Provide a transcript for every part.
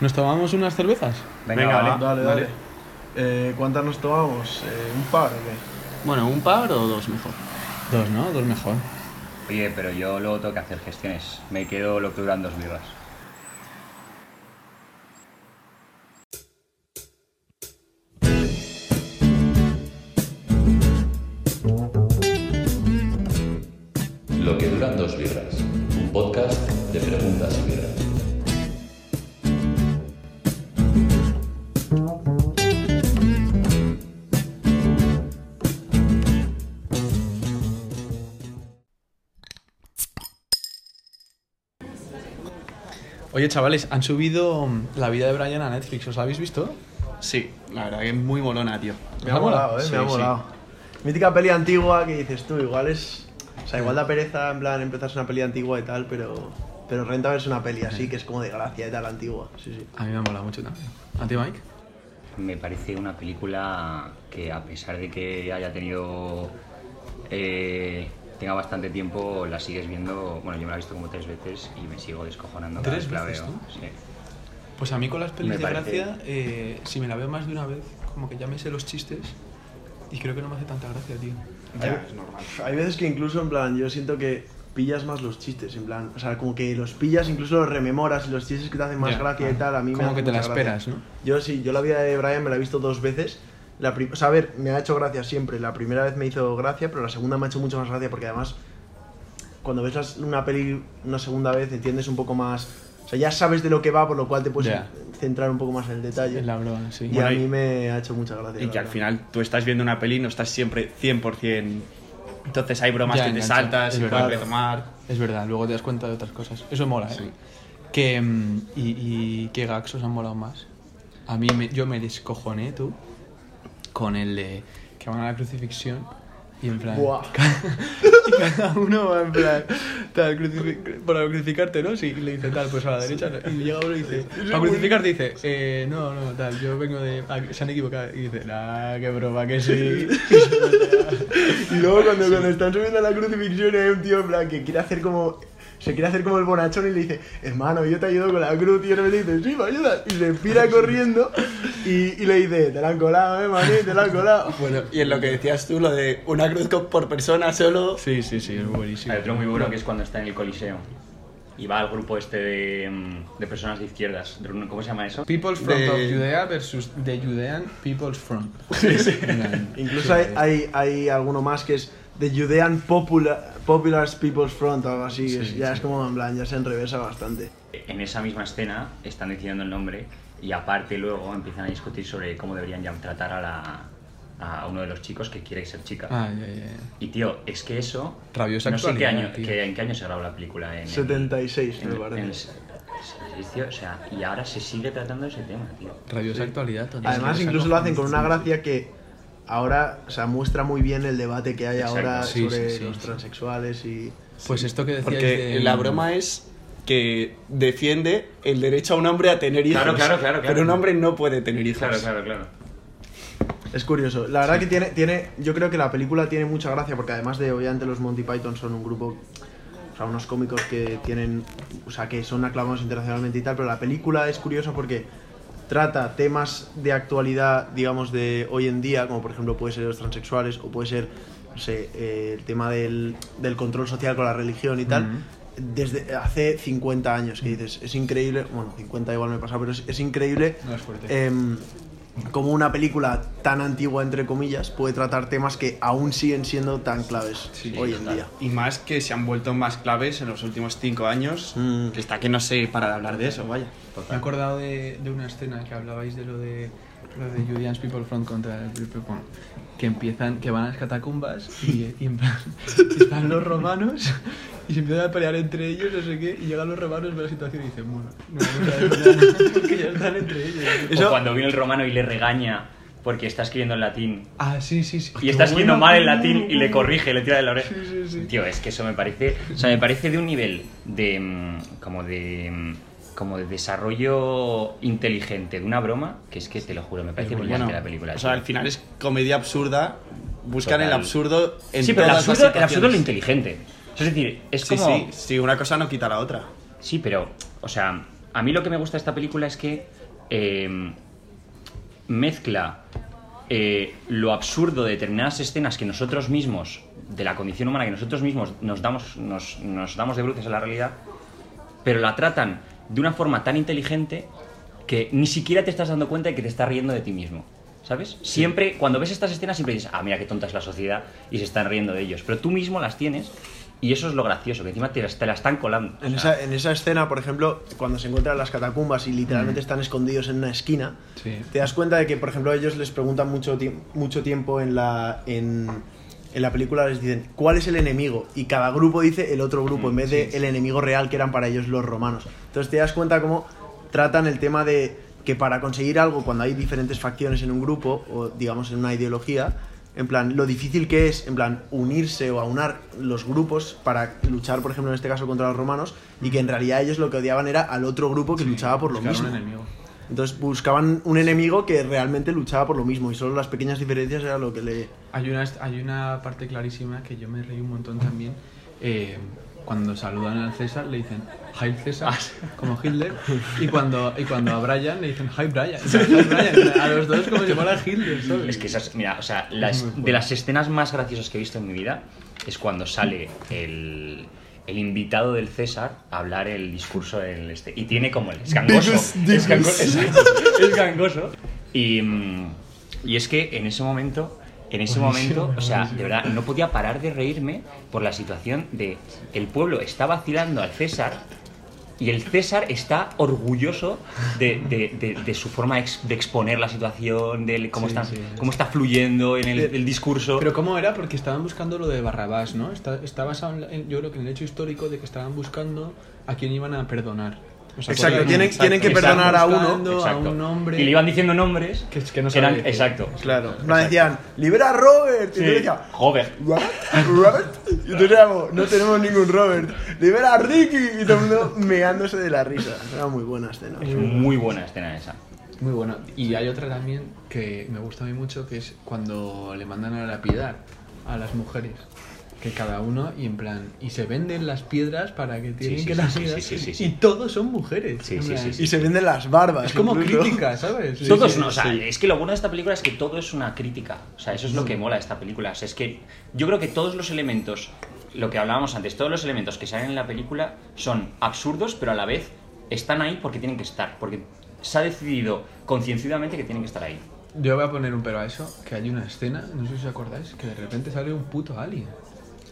¿Nos tomamos unas cervezas? Venga, Venga, vale. va. Dale, Vale. dale. Eh, ¿Cuántas nos tomamos? Eh, ¿Un par o qué? Bueno, un par o dos mejor. Dos, ¿no? Dos mejor. Oye, pero yo luego tengo que hacer gestiones. Me quedo lo que duran dos birras. Oye, chavales, han subido mm, la vida de Brian a Netflix. ¿Os la habéis visto? Sí, la verdad que es muy molona, tío. Me ha molado, eh, Sí, me ha sí. molado. Mítica peli antigua que dices tú, igual es. O sea, igual da pereza en plan empezarse una peli antigua y tal, pero. Pero renta verse una peli así, que es como de gracia y tal, antigua. Sí, sí. A mí me ha molado mucho también. ¿A ti, Mike? Me parece una película que a pesar de que haya tenido... eh, tenga bastante tiempo, la sigues viendo... Bueno, yo me la he visto como tres veces y me sigo descojonando cada ¿Tres vez que la veces veo. tú? Sí. Pues a mí con las pelis Me de parece- gracia, eh, si me la veo más de una vez, como que ya me sé los chistes y creo que no me hace tanta gracia, tío. Ya, es normal. Hay veces que incluso, en plan, yo siento que pillas más los chistes, en plan. O sea, como que los pillas, incluso los rememoras y los chistes que te hacen más Ya. gracia y tal, a mí me Como que te la gracia. esperas, ¿no? Yo sí, yo la vida de Brian me la he visto dos veces. La o sea, a ver, me ha hecho gracia siempre. La primera vez me hizo gracia, pero la segunda me ha hecho mucho más gracia porque además, cuando ves las- una peli una segunda vez, entiendes un poco más. O sea, ya sabes de lo que va, por lo cual te puedes Ya. centrar un poco más en el detalle. Es la broma, sí. Y Bueno, a y- mí me ha hecho mucha gracia. Y que al final tú estás viendo una peli y no estás siempre 100%. Entonces hay bromas Ya, que te engancha, saltas es y verdad. retomar. Es verdad, luego te das cuenta de otras cosas. Eso mola, ¿eh? Sí. Que, mm, y, y qué gags os han molado más? A mí, me, yo me descojoné, tú, con el de que van a la crucifixión y en plan... Buah. y cada uno va en plan, tal, para crucificarte, ¿no? Sí, y le dice tal, pues a la derecha. Y llega uno y dice, para crucificarte dice, eh, no, no, tal, yo vengo de... ah, se han equivocado. Y dice, nah, qué broma, que sí. Y luego cuando, cuando están subiendo a la crucifixión hay un tío en plan que quiere hacer como... Se quiere hacer como el bonachón y le dice, hermano, yo te ayudo con la cruz. Y de repente dice, sí, me ayudas. Y se pira corriendo y, y le dice, te la han colado, eh, maní, te la han colado. Bueno, y en lo que decías tú, lo de una cruz por persona solo. Sí, sí, sí, es buenísimo. Hay otro muy bueno que es cuando está en el Coliseo. Y va al grupo este de, mm, de personas de izquierdas. ¿Cómo se llama eso? People's Front De- of Judea versus The Judean People's Front. Incluso hay, hay, hay alguno más que es The Judean Popular, Popular People's Front o algo así. que es- ya es como en plan, ya se enrevesa bastante. En esa misma escena están diciendo el nombre y aparte luego empiezan a discutir sobre cómo deberían ya tratar a, la, a uno de los chicos que quiere ser chica. Ah, ya, ya. Y tío, es que eso... Rabiosa no sé en qué actualidad, año, que- en qué año se grabó la película. En el- 76, en me parece. en el tío, o sea, y ahora se sigue tratando ese tema, tío. Rabiosa actualidad. total. Además, incluso lo hacen con una gracia que ahora, o sea, muestra muy bien el debate que hay Exacto. ahora Sí, sobre sí, sí, los sí. transexuales y... Pues esto que decías Porque de... la broma es que defiende el derecho a un hombre a tener hijos. Claro, claro, claro, claro. Pero un hombre no puede tener hijos. Claro, claro, claro. Es curioso. La verdad que tiene, tiene, yo creo que la película tiene mucha gracia porque además de, obviamente, los Monty Python son un grupo, o sea, unos cómicos que tienen, o sea, que son aclamados internacionalmente y tal, pero la película es curiosa porque trata temas de actualidad, digamos, de hoy en día, como por ejemplo puede ser los transexuales o puede ser, no sé, eh, el tema del, del control social con la religión y tal. Desde hace 50 años, que dices, es increíble, bueno, 50 igual me pasa, pero es, es increíble No es fuerte. em, como una película tan antigua, entre comillas, puede tratar temas que aún siguen siendo tan claves hoy en día. Y más que se han vuelto más claves en los últimos cinco años. Mm. Que está que no sé para de hablar de eso, vaya. Me he acordado de, de una escena que hablabais de lo de lo de Judeans People Front contra el People Front, que empiezan, que van a las catacumbas y, y en plan, están los romanos y se empiezan a pelear entre ellos, no sé qué, y llegan los romanos, ven la situación y dicen, bueno, no vamos a nada, porque ya están entre ellos. Eso- O cuando viene el romano y le regaña porque está escribiendo en latín Ah, sí, sí, sí. y está escribiendo bueno. mal en latín y le corrige, le tira de la oreja. Sí, sí, sí. Tío, es que eso me parece, o sea, me parece de un nivel de mm, como de mm, como de desarrollo inteligente de una broma que es que te lo juro, me parece brillante Bueno, la película. o sea, al final es comedia absurda. Buscan el Total. absurdo en sí, pero el todas las absurdo, el absurdo es lo inteligente. Es decir, es Sí, como sí, sí, una cosa no quita la otra. Sí, pero, o sea, a mí lo que me gusta de esta película es que eh, mezcla eh, lo absurdo de determinadas escenas que nosotros mismos, de la condición humana que nosotros mismos nos damos, nos, nos damos de bruces a la realidad, pero la tratan de una forma tan inteligente que ni siquiera te estás dando cuenta de que te estás riendo de ti mismo. ¿Sabes? Siempre, cuando ves estas escenas, siempre dices, ah, mira qué tonta es la sociedad y se están riendo de ellos. Pero tú mismo las tienes y eso es lo gracioso, que encima te, las- te la están colando. En esa, en esa escena, por ejemplo, cuando se encuentran las catacumbas y literalmente están escondidos en una esquina, Sí. te das cuenta de que, por ejemplo, ellos les preguntan mucho, mucho tiempo en la, en, en la película, les dicen, ¿cuál es el enemigo? Y cada grupo dice el otro grupo, en vez de el enemigo real que eran para ellos los romanos. Entonces te das cuenta cómo tratan el tema de que para conseguir algo, cuando hay diferentes facciones en un grupo, o digamos en una ideología, en plan, lo difícil que es, en plan, unirse o aunar los grupos para luchar, por ejemplo, en este caso contra los romanos, y que en realidad ellos lo que odiaban era al otro grupo que luchaba por lo mismo. un enemigo. Entonces buscaban un enemigo que realmente luchaba por lo mismo, y solo las pequeñas diferencias era lo que le... Hay una, hay una parte clarísima que yo me reí un montón también. eh, cuando saludan al César le dicen Heil César, como Hitler. Y cuando, y cuando a Brian le dicen Hi Brian. O sea, Hi Brian. A los dos como si fuera Hitler, ¿sabes? Es que esas, mira, o sea, las- de las escenas más graciosas que he visto en mi vida es cuando sale el, el invitado del César a hablar el discurso del este. Y tiene como el. Es gangoso. Es gangoso. exacto, es gangoso. Y, mm, y es que en ese momento. En ese momento, o sea, de verdad, no podía parar de reírme por la situación de el pueblo está vacilando al César y el César está orgulloso de, de- de- de su forma ex- de exponer la situación, de cómo, Sí, está, sí. cómo está fluyendo en el, el discurso. Pero ¿cómo era? Porque estaban buscando lo de Barrabás, ¿no? Está, está basado, en yo creo que en el hecho histórico de que estaban buscando a quién iban a perdonar. ¿Os Exacto, tienen- tienen que perdonar a uno. Exacto. a un hombre. Y le iban diciendo nombres Que- que no eran. sabía decir. Exacto. Claro. Plan, decían, libera a Robert. Y Sí. yo decía, Joder. ¿Robert? ¿Robert? Y entonces éramos, no tenemos ningún Robert. Libera a Ricky. Y todo el mundo meándose de la risa. Era muy buena escena. Es muy buena escena esa. Muy bueno. Y hay otra también que me gusta a mí mucho, que es cuando le mandan a lapidar a las mujeres. Que cada uno, y en plan, y se venden las piedras para que tienen sí, que sí, las sí, lapidar. sí, sí, sí, sí. Y todos son mujeres. Sí, En sí, plan, sí, sí. Y se venden las barbas. Es como incluso. crítica, ¿sabes? Sí, Todo sí, es una- o sea, es que lo bueno de esta película es que todo es una crítica. O sea, eso es lo que mola de esta película. O sea, es que yo creo que todos los elementos, lo que hablábamos antes, todos los elementos que salen en la película son absurdos, pero a la vez están ahí porque tienen que estar. Porque se ha decidido concienciadamente que tienen que estar ahí. Yo voy a poner un pero a eso, que hay una escena, no sé si os acordáis, que de repente sale un puto alien.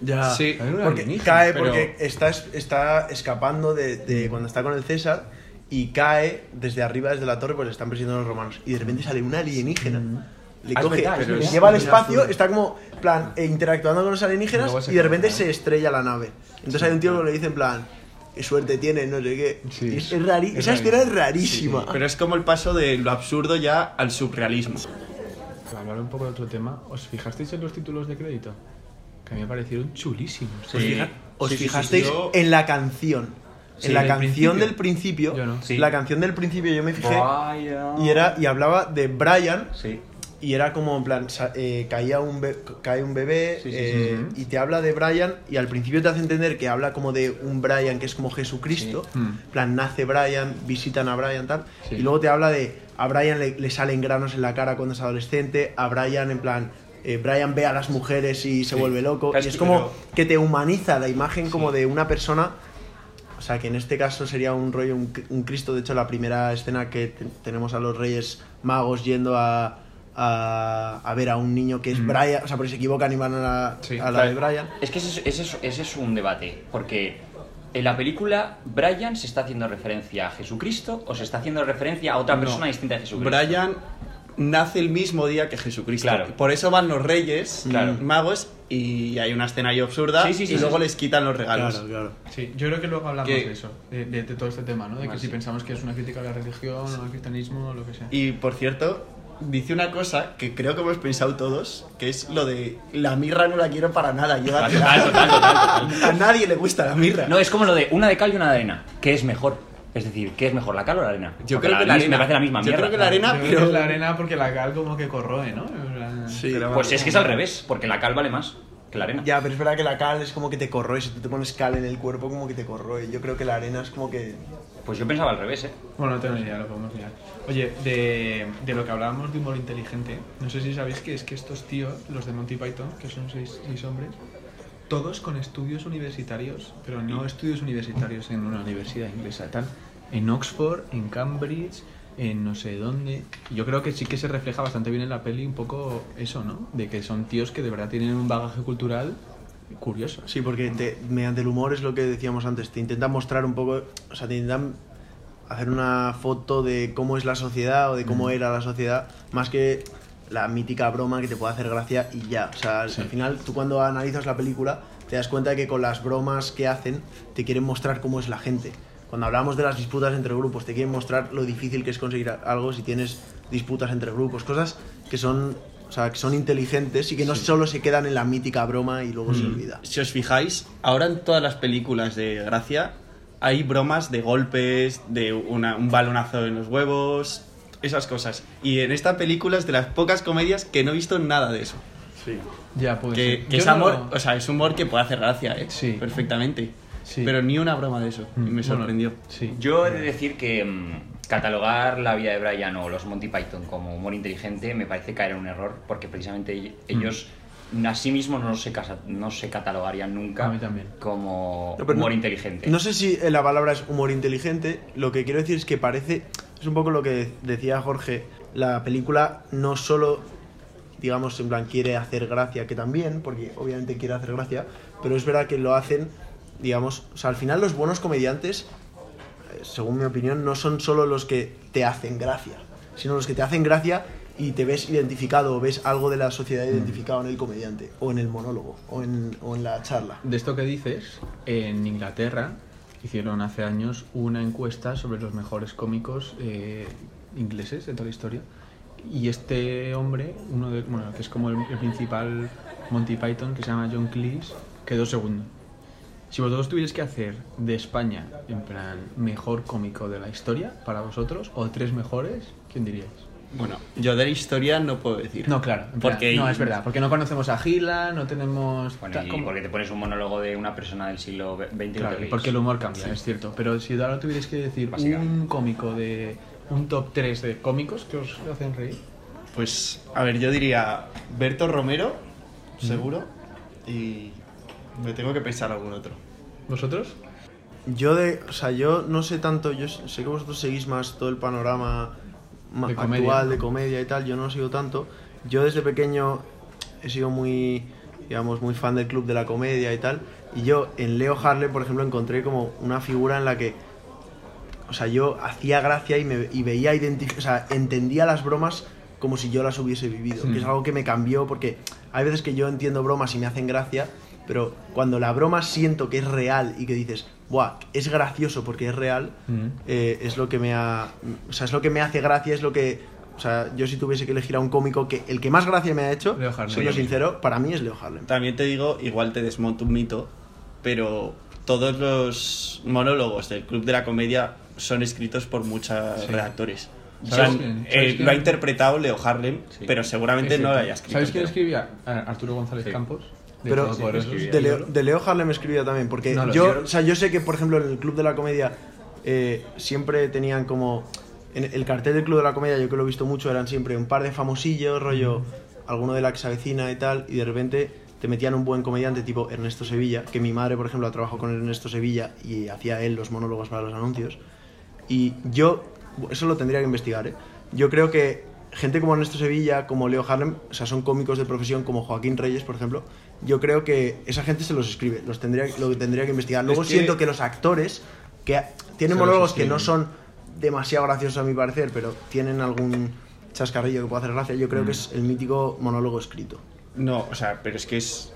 Ya. Sí, Porque alienígena, cae pero- porque está, es- está escapando de, de cuando está con el César y cae desde arriba, desde la torre, pues le están persiguiendo los romanos. Y de repente sale una alienígena. Le Ah, coge, verdad, le lleva al Es espacio, azul. está como, plan, eh, interactuando con los alienígenas y de repente se estrella la nave. Entonces hay un tío que le dice en plan, qué suerte tiene, no sé qué. Sí, es, es- rari- es esa escena es rarísima. Pero es como el paso de lo absurdo ya al surrealismo. Para hablar un poco de otro tema, ¿os fijasteis en los títulos de crédito? Que a mí me parecieron chulísimos. Os, fija- os Sí, sí, fijasteis sí, yo- en la canción. Sí, en la canción principio. del principio. Yo no. Sí. La canción del principio yo me fijé. Vaya. Y, era, y hablaba de Brian Sí. y era como en plan, eh, caía un cae un bebé Sí, sí, sí. eh, y te habla de Brian y al principio te hace entender que habla como de un Brian que es como Jesucristo, Sí. Mm. en plan nace Brian, visitan a Brian tal, Sí. y luego te habla de a Brian le, le salen granos en la cara cuando es adolescente, a Brian en plan... eh, Brian ve a las mujeres y se Sí. vuelve loco. Claro, Y es como pero- que te humaniza la imagen como de una persona o sea, que en este caso sería un rollo, un, un Cristo. De hecho, la primera escena que te- tenemos a los Reyes Magos yendo a, a, a ver a un niño que es Brian, o sea, porque se equivocan y van a la, Sí, a la de Brian. Es que ese, es- ese es- ese es un debate, porque en la película Brian se está haciendo referencia a Jesucristo o se está haciendo referencia a otra No. persona distinta de Jesucristo. Brian nace el mismo día que Jesucristo. Claro. Por eso van los reyes Claro. magos y hay una escena ahí absurda Sí, sí, sí, y sí, luego sí. les quitan los regalos. Claro, claro. Sí, yo creo que luego hablamos Que- de eso, de, de- de todo este tema, ¿no? De que si pensamos que es una crítica a la religión o al cristianismo o lo que sea. Y por cierto, dice una cosa que creo que hemos pensado todos, que es lo de la mirra no la quiero para nada, llévatela. Total, total, total, total. A nadie le gusta la mirra. No, es como lo de una de cal y una de arena. ¿Qué es mejor? Es decir, ¿qué es mejor, la cal o la arena? Yo Porque creo que la misma- arena. Me parece la misma Yo mierda. creo que la arena, Yo creo pero- que es la arena porque la cal como que corroe, ¿no? Sí. pero Pues vale. es que es al revés, porque la cal vale más. que la arena. Ya, pero es verdad que la cal es como que te corroe. Si tú te pones cal en el cuerpo, como que te corroe. Yo creo que la arena es como que. Pues yo pensaba al revés, ¿eh? Bueno, no tengo ni idea, lo podemos mirar. Oye, de, de lo que hablábamos de humor inteligente, no sé si sabéis que es que estos tíos, los de Monty Python, que son seis, seis hombres, todos con estudios universitarios, pero no estudios universitarios en una universidad inglesa, están en Oxford, en Cambridge, en no sé dónde. Yo creo que sí que se refleja bastante bien en la peli un poco eso, ¿no? De que son tíos que de verdad tienen un bagaje cultural curioso. Sí, porque te- mediante el humor es lo que decíamos antes. Te intentan mostrar un poco. O sea, te intentan hacer una foto de cómo es la sociedad o de cómo era la sociedad, más que la mítica broma que te puede hacer gracia y ya. O sea, al final, tú cuando analizas la película, te das cuenta de que con las bromas que hacen, te quieren mostrar cómo es la gente. Cuando hablamos de las disputas entre grupos, te quieren mostrar lo difícil que es conseguir algo si tienes disputas entre grupos, cosas que son, o sea, que son inteligentes y que no solo se quedan en la mítica broma y luego se olvida. Si os fijáis, ahora en todas las películas de Gracia hay bromas de golpes, de una- un balonazo en los huevos, esas cosas. Y en esta película es de las pocas comedias que no he visto nada de eso. Ya, pues. que que es amor, o sea, es humor que puede hacer gracia, ¿eh? Sí. Perfectamente. Sí. Pero ni una broma de eso. Y me sorprendió. sí. Yo he de decir que mm, catalogar la vida de Brian o los Monty Python como humor inteligente me parece caer en un error, porque precisamente ell- ellos a sí mismos no se, casa- no se catalogarían nunca A mí también. como No, humor no- inteligente. No sé si la palabra es humor inteligente. Lo que quiero decir es que parece. Es un poco lo que decía Jorge. La película no solo, digamos, en plan, quiere hacer gracia, que también, porque obviamente quiere hacer gracia, pero es verdad que lo hacen, digamos. O sea, al final los buenos comediantes, eh, según mi opinión, no son solo los que te hacen gracia, sino los que te hacen gracia y te ves identificado o ves algo de la sociedad identificado en el comediante, o en el monólogo, o en, o en la charla. De esto que dices, en Inglaterra hicieron hace años una encuesta sobre los mejores cómicos eh, ingleses de toda la historia. Y este hombre, uno de, bueno, que es como el, el principal Monty Python, que se llama John Cleese, quedó segundo. Si vosotros tuvierais que hacer de España, en plan, mejor cómico de la historia para vosotros, o tres mejores, ¿quién diríais? Bueno, yo de la historia no puedo decir. No, claro. Porque- no, es verdad, porque no conocemos a Gila, no tenemos... Bueno, y como- porque te pones un monólogo de una persona del siglo XX Claro, porque el humor cambia, es cierto. Pero si ahora tuvierais que decir un cómico de. un top 3 de cómicos que os hacen reír. Pues, a ver, yo diría Berto Romero, seguro. Y me tengo que pensar algún otro. ¿Vosotros? Yo de, o sea, yo no sé tanto, yo sé que vosotros seguís más todo el panorama ma- De comedia. actual de comedia y tal, yo no lo sigo tanto. Yo desde pequeño he sido muy, digamos, muy fan del club de la comedia y tal. Y yo en Leo Harlem, por ejemplo, encontré como una figura en la que, o sea, yo hacía gracia y, me, y veía, o sea, entendía las bromas como si yo las hubiese vivido. Hmm. Que es algo que me cambió porque hay veces que yo entiendo bromas y me hacen gracia, pero cuando la broma siento que es real y que dices, Buah, es gracioso porque es real, Mm. eh, es lo que me ha, o sea, es lo que me hace gracia, es lo que, o sea, yo si tuviese que elegir a un cómico que el que más gracia me ha hecho, Leo Harlem. siendo Yo mismo. sincero, para mí es Leo Harlem. También te digo, igual te desmonto un mito, pero todos los monólogos del Club de la Comedia son escritos por muchos Sí. redactores. O sea, ¿Sabes quién? eh, ¿Sabes lo ha interpretado Leo Harlem, Sí. pero seguramente no lo haya escrito. ¿Sabéis quién escribía? Ah, Arturo González Sí. Campos. De Pero Todopoderosos. de Leo, de Leo Harlem escribía también, porque No, yo, sé. o sea, yo sé que, por ejemplo, en el Club de la Comedia eh, siempre tenían como... En el cartel del Club de la Comedia, yo que lo he visto mucho, eran siempre un par de famosillos, rollo alguno de la que se avecina y tal, y de repente te metían un buen comediante tipo Ernesto Sevilla, que mi madre, por ejemplo, trabajó con Ernesto Sevilla y hacía él los monólogos para los anuncios. Y yo, eso lo tendría que investigar, ¿eh? Yo creo que gente como Ernesto Sevilla, como Leo Harlem, o sea, son cómicos de profesión como Joaquín Reyes, por ejemplo. Yo creo que esa gente se los escribe, los tendría, lo tendría que investigar. Luego que- siento que los actores, que tienen Se monólogos que no son demasiado graciosos a mi parecer, pero tienen algún chascarrillo que puede hacer gracia, yo creo que es el mítico monólogo escrito. No, o sea, pero es que es.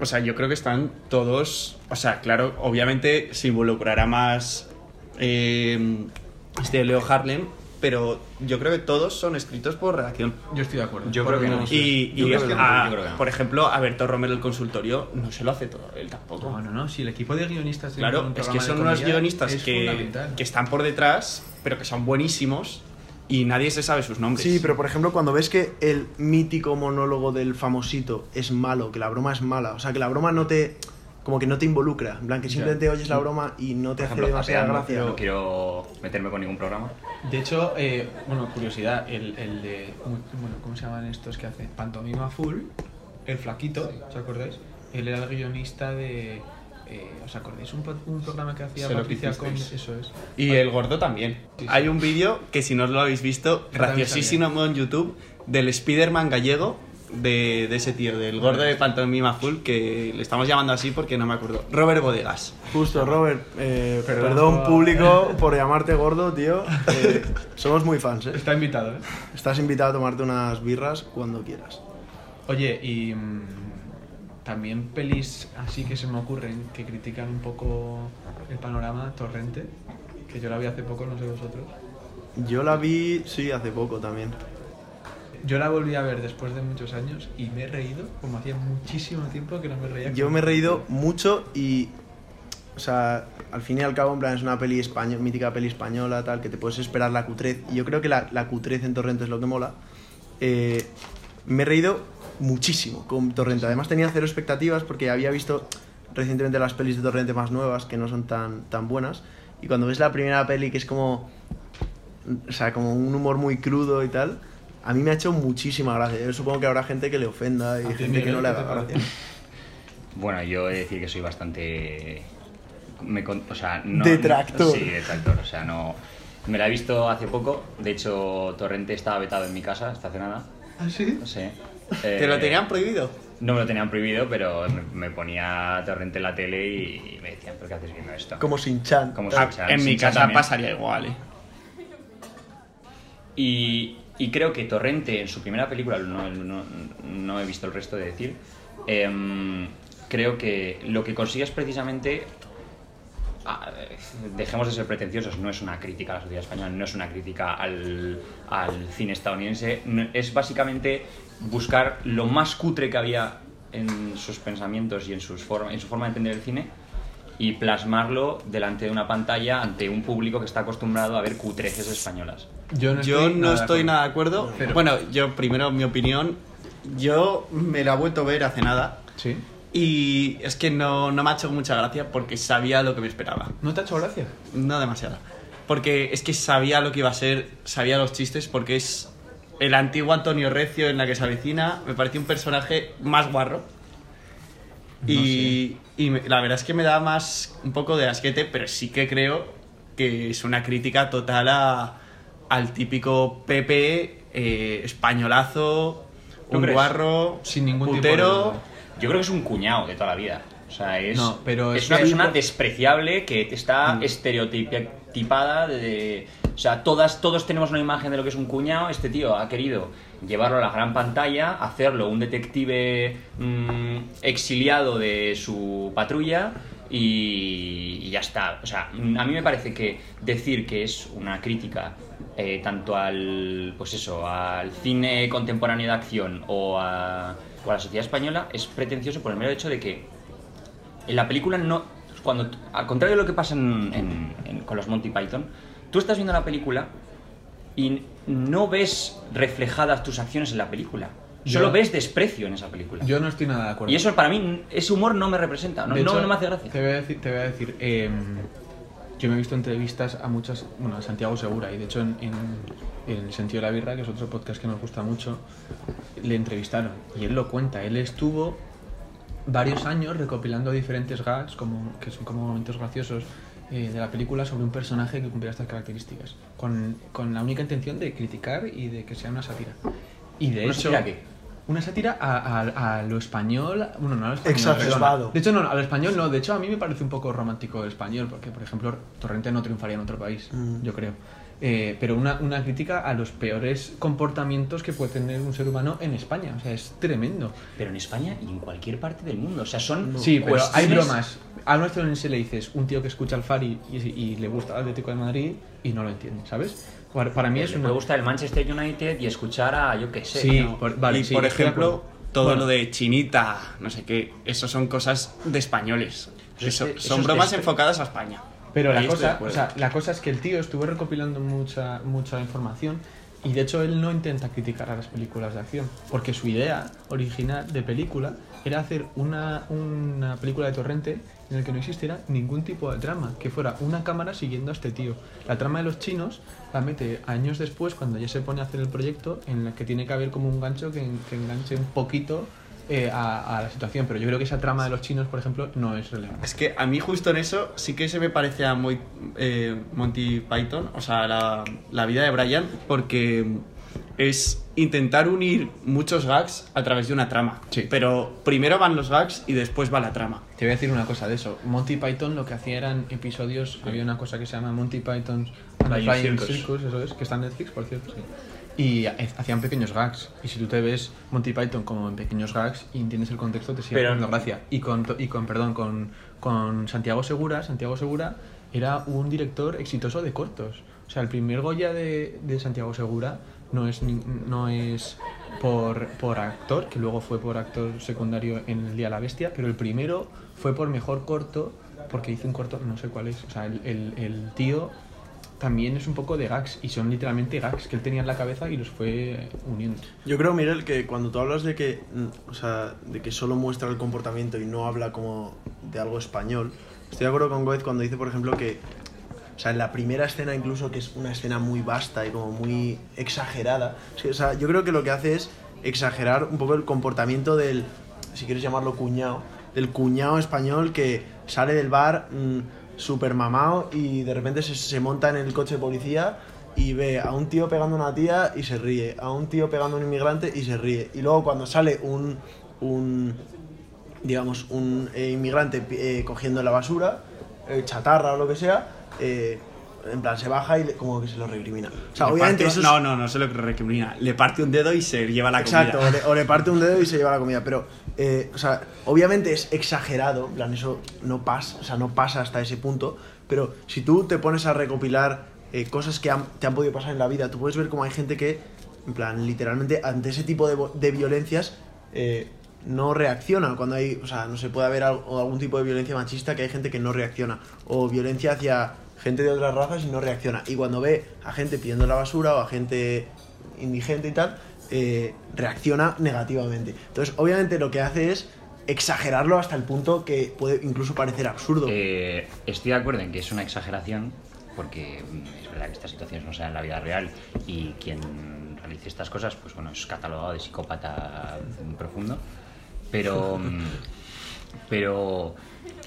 O sea, yo creo que están todos. O sea, claro, obviamente se involucrará más eh, este Leo Harlem, pero yo creo que todos son escritos por redacción. Yo estoy de acuerdo. Yo Por creo que no. Y, creo que a- no. por ejemplo, a Berto Romero el consultorio no se lo hace todo él tampoco. No, no, no. Si el equipo de guionistas. de Claro, un es que son unos guionistas es que, que están por detrás, pero que son buenísimos y nadie se sabe sus nombres. Sí, pero por ejemplo, cuando ves que el mítico monólogo del famosito es malo, que la broma es mala, o sea, que la broma no te. Como que no te involucra, en plan, que simplemente oyes la broma y no te Por hace ejemplo, demasiada gracia. no quiero meterme con ningún programa. De hecho, eh, bueno, curiosidad, el, el de. Bueno, ¿cómo se llaman estos que hacen? Pantomima Full, el flaquito, ¿os acordáis? Él era el guionista de. eh, ¿Os acordáis? Un, un programa que hacía Se lo Patricia con. Eso es. Y el gordo también. Sí, sí. Hay un vídeo que si no lo habéis visto, graciosísimo en YouTube, del Spider-Man gallego de, de ese tío, del gordo de Pantomima Full, que le estamos llamando así porque no me acuerdo. Robert Bodegas. Justo, Robert, eh, Perdón perdón, público por llamarte gordo, tío. Eh, somos muy fans, ¿eh? Está invitado, ¿eh? Estás invitado a tomarte unas birras cuando quieras. Oye, y. mm, también pelis así que se me ocurren que critican un poco el panorama Torrente, que yo la vi hace poco, no sé vosotros. Yo la vi, sí, hace poco también. Yo la volví a ver después de muchos años y me he reído, como hacía muchísimo tiempo que no me reía. Yo me he reído mucho y. O sea, al fin y al cabo, en plan, es una peli española, mítica peli española, tal, que te puedes esperar la cutrez. Y yo creo que la, la cutrez en Torrente es lo que mola. Eh, me he reído muchísimo con Torrente. Además, tenía cero expectativas porque había visto recientemente las pelis de Torrente más nuevas que no son tan, tan buenas. Y cuando ves la primera peli, que es como. O sea, como un humor muy crudo y tal. A mí me ha hecho muchísima gracia. Yo supongo que habrá gente que le ofenda y gente que no le ¿qué haga gracia. Bueno, yo he de decir que soy bastante. Me, con- o sea, no, Detractor. Sí, detractor. O sea, no. Me la he visto hace poco. De hecho, Torrente estaba vetado en mi casa esta cenada. ¿Ah, sí? No sé. ¿Te lo Eh, tenían prohibido? No me lo tenían prohibido, pero me, ponía Torrente en la tele y me decían, ¿pero qué haces viendo esto? Como sin chan. Como Ah, Sin-Chan, en mi Sin-Chan casa también. pasaría igual, ¿eh? Y, y creo que Torrente en su primera película, no, he visto el resto de decir, em, creo que lo que consigue es precisamente, ah, dejemos de ser pretenciosos, no es una crítica a la sociedad española, no es una crítica al, cine estadounidense, es básicamente buscar lo más cutre que había en sus pensamientos y en, sus forma, en su forma de entender el cine y plasmarlo delante de una pantalla ante un público que está acostumbrado a ver cutreces españolas. Yo no Yo estoy, no de estoy nada de acuerdo. Cero. Bueno, yo primero, mi opinión, yo me la he vuelto a ver hace nada ¿Sí? y es que no, no me ha hecho mucha gracia porque sabía lo que me esperaba. ¿No te ha hecho gracia? No demasiada. Porque es que sabía lo que iba a ser, sabía los chistes, porque es el antiguo Antonio Recio en la que se avecina. Me pareció un personaje más guarro. y y me- la verdad es que me da más un poco de asquete, pero sí que creo que es una crítica total a- al típico Pepe eh, españolazo, ¿Tú un crees? guarro, Sin ningún tipo de putero. duda. Yo creo que es un cuñado de toda la vida. O sea, es, No, pero es es una persona despreciable que está Mm. estereotipada de... O sea, todas, todos tenemos una imagen de lo que es un cuñado. Este tío ha querido llevarlo a la gran pantalla, hacerlo un detective mm, exiliado de su patrulla y, ya está. O sea, a mí me parece que decir que es una crítica eh, tanto al, pues eso, al cine contemporáneo de acción o a, o a la sociedad española es pretencioso por el mero hecho de que en la película no. Cuando, al contrario de lo que pasa en- en- con los Monty Python, tú estás viendo la película y no ves reflejadas tus acciones en la película. Solo Yo- ves desprecio en esa película. Yo no estoy nada de acuerdo. y eso para mí, ese humor no me representa, no, hecho, no me hace gracia. Te voy a decir, te voy a decir em, yo me he visto entrevistas a muchas, bueno, a Santiago Segura, y de hecho en, en- en El sentido de la birra, que es otro podcast que nos gusta mucho, le entrevistaron. Y él lo cuenta, él estuvo varios años recopilando diferentes gags, como, que son como momentos graciosos eh, de la película sobre un personaje que cumpliera estas características, con, con la única intención de criticar y de que sea una sátira. Y de ¿Una hecho? Una sátira a, a- a lo español, bueno, no a lo español, Exacerbado. De hecho, no, al español no. De hecho, a mí me parece un poco romántico el español, porque, por ejemplo, Torrente no triunfaría en otro país, Mm. yo creo. Eh, pero una, una crítica a los peores comportamientos que puede tener un ser humano en España. O sea, es tremendo. Pero en España y en cualquier parte del mundo. O sea, son. Sí, pero hay bromas. A un estadounidense le dices un tío que escucha al Fari y, y le gusta el Atlético de Madrid y no lo entiende, ¿sabes? Para, para mí es una... puede gustar el Manchester United y escuchar a, yo qué sé. Sí, ¿no? por- vale, y sí, por ejemplo, todo Bueno. lo de chinita, no sé qué, eso son cosas de españoles. Eso- es que son eso es bromas enfocadas a España. Pero la Ahí cosa, o sea, la cosa es que el tío estuvo recopilando mucha, mucha información y de hecho él no intenta criticar a las películas de acción, porque su idea original de película era hacer una, una película de torrente en el que no existiera ningún tipo de trama, que fuera una cámara siguiendo a este tío. La trama de los chinos la mete años después, cuando ya se pone a hacer el proyecto, en la que tiene que haber como un gancho que, que enganche un poquito eh, a, a la situación, pero yo creo que esa trama de los chinos, por ejemplo, no es relevante. Es que a mí justo en eso sí que se me parece a muy eh, Monty Python, o sea, la, la vida de Brian, porque es intentar unir muchos gags a través de una trama. Sí. Pero primero van los gags y después va la trama. Te voy a decir una cosa de eso. Monty Python lo que hacía eran episodios. Había una cosa que se llama Monty Python's Flying Circus. Circus, eso es, que está en Netflix, por cierto. Y ha- hacían pequeños gags. Y si tú te ves Monty Python como en pequeños gags y entiendes el contexto, te sigue Pero- haciendo gracia. Y con, y con perdón, con, con Santiago Segura, Santiago Segura era un director exitoso de cortos. O sea, el primer Goya de, de Santiago Segura no es, no es por, por actor, que luego fue por actor secundario en El Día de la Bestia, pero el primero fue por mejor corto, porque hizo un corto, no sé cuál es. O sea, el, el- el tío también es un poco de gags, y son literalmente gags que él tenía en la cabeza y los fue uniendo. Yo creo, Miguel, que cuando tú hablas de que, mm, o sea, de que solo muestra el comportamiento y no habla como de algo español, estoy de acuerdo con Goethe cuando dice, por ejemplo, que, o sea, en la primera escena incluso, que es una escena muy vasta y como muy exagerada, o sea, yo creo que lo que hace es exagerar un poco el comportamiento del, si quieres llamarlo cuñado, del cuñado español que sale del bar súper mamado y de repente se, se monta en el coche de policía y ve a un tío pegando a una tía y se ríe, a un tío pegando a un inmigrante y se ríe. Y luego cuando sale un, un digamos, un eh, inmigrante eh, cogiendo la basura, eh, chatarra o lo que sea, en plan se baja y le- como que se lo recrimina. O sea, Le obviamente parte- eso es- No, no, no se lo recrimina. Le parte un dedo y se lleva la Exacto, o comida. le, o le parte un dedo y se lleva la comida. Pero, eh, o sea, obviamente es exagerado, en plan, eso no pasa, o sea, no pasa hasta ese punto. Pero si tú te pones a recopilar eh, cosas que han- te han podido pasar en la vida, tú puedes ver cómo hay gente que, en plan, literalmente ante ese tipo de, vo- de violencias eh, no reacciona. Cuando hay, o sea, no se puede haber al- o algún tipo de violencia machista que hay gente que no reacciona. O violencia hacia gente de otras razas y no reacciona. Y cuando ve a gente pidiendo la basura o a gente indigente y tal, eh, reacciona negativamente. Entonces, obviamente lo que hace es exagerarlo hasta el punto que puede incluso parecer absurdo. Eh, estoy de acuerdo en que es una exageración, porque mm, es verdad que estas situaciones no se dan en la vida real y quien realice estas cosas, pues bueno, es catalogado de psicópata profundo. Pero, mm, pero,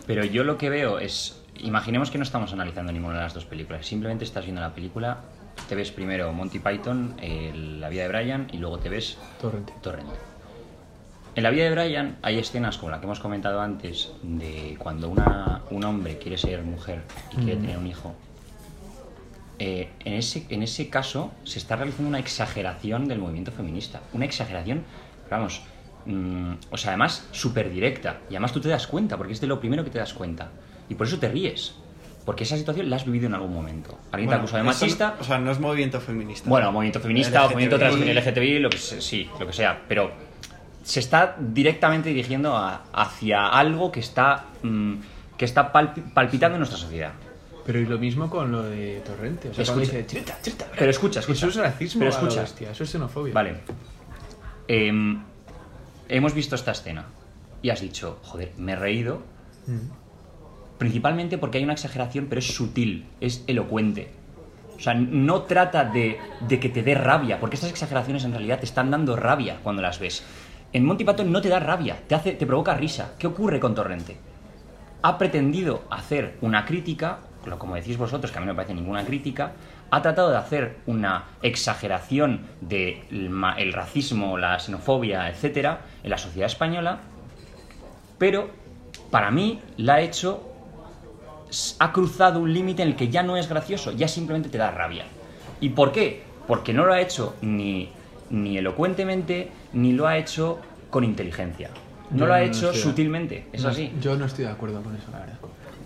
pero yo lo que veo es, imaginemos que no estamos analizando ninguna de las dos películas, simplemente estás viendo la película, te ves primero Monty Python, La vida de Brian, y luego te ves Torrente. Torrent. En la vida de Brian hay escenas como la que hemos comentado antes de cuando una, un hombre quiere ser mujer y quiere tener un hijo. Eh, en, ese, en ese caso se está realizando una exageración del movimiento feminista. Una exageración, vamos, mm, o sea, además súper directa. Y además tú te das cuenta, porque es de lo primero que te das cuenta. Y por eso te ríes. Porque esa situación la has vivido en algún momento. Alguien te Bueno, acusa de machista. o sea, no es movimiento feminista. Bueno, movimiento feminista o movimiento LGTBI. trans LGTBI, lo que sí, lo que sea, pero se está directamente dirigiendo a- hacia algo que está mm, que está palpi- palpitando en nuestra sociedad. Pero y lo mismo con lo de Torrente. O sea, Escucha. dice, chirita, chirita, Pero escucha, escucha. Eso es racismo Pero a escucha. bestia, eso es xenofobia. Vale. Em, hemos visto esta escena y has dicho, joder, me he reído. Principalmente porque hay una exageración, pero es sutil, es elocuente. O sea, no trata de, de que te dé rabia, porque estas exageraciones en realidad te están dando rabia cuando las ves. En Monty no te da rabia, te, hace, te provoca risa. ¿Qué ocurre con Torrente? ha pretendido hacer una crítica, como decís vosotros, que a mí no me parece ninguna crítica, ha tratado de hacer una exageración del ma- el racismo, la xenofobia, etcétera, en la sociedad española, pero para mí la ha hecho, ha cruzado un límite en el que ya no es gracioso, ya simplemente te da rabia. ¿Y por qué? Porque no lo ha hecho ni, ni elocuentemente, ni lo ha hecho con inteligencia. No Yo lo ha no hecho sutilmente, es No, así. Yo no estoy de acuerdo con eso, la verdad.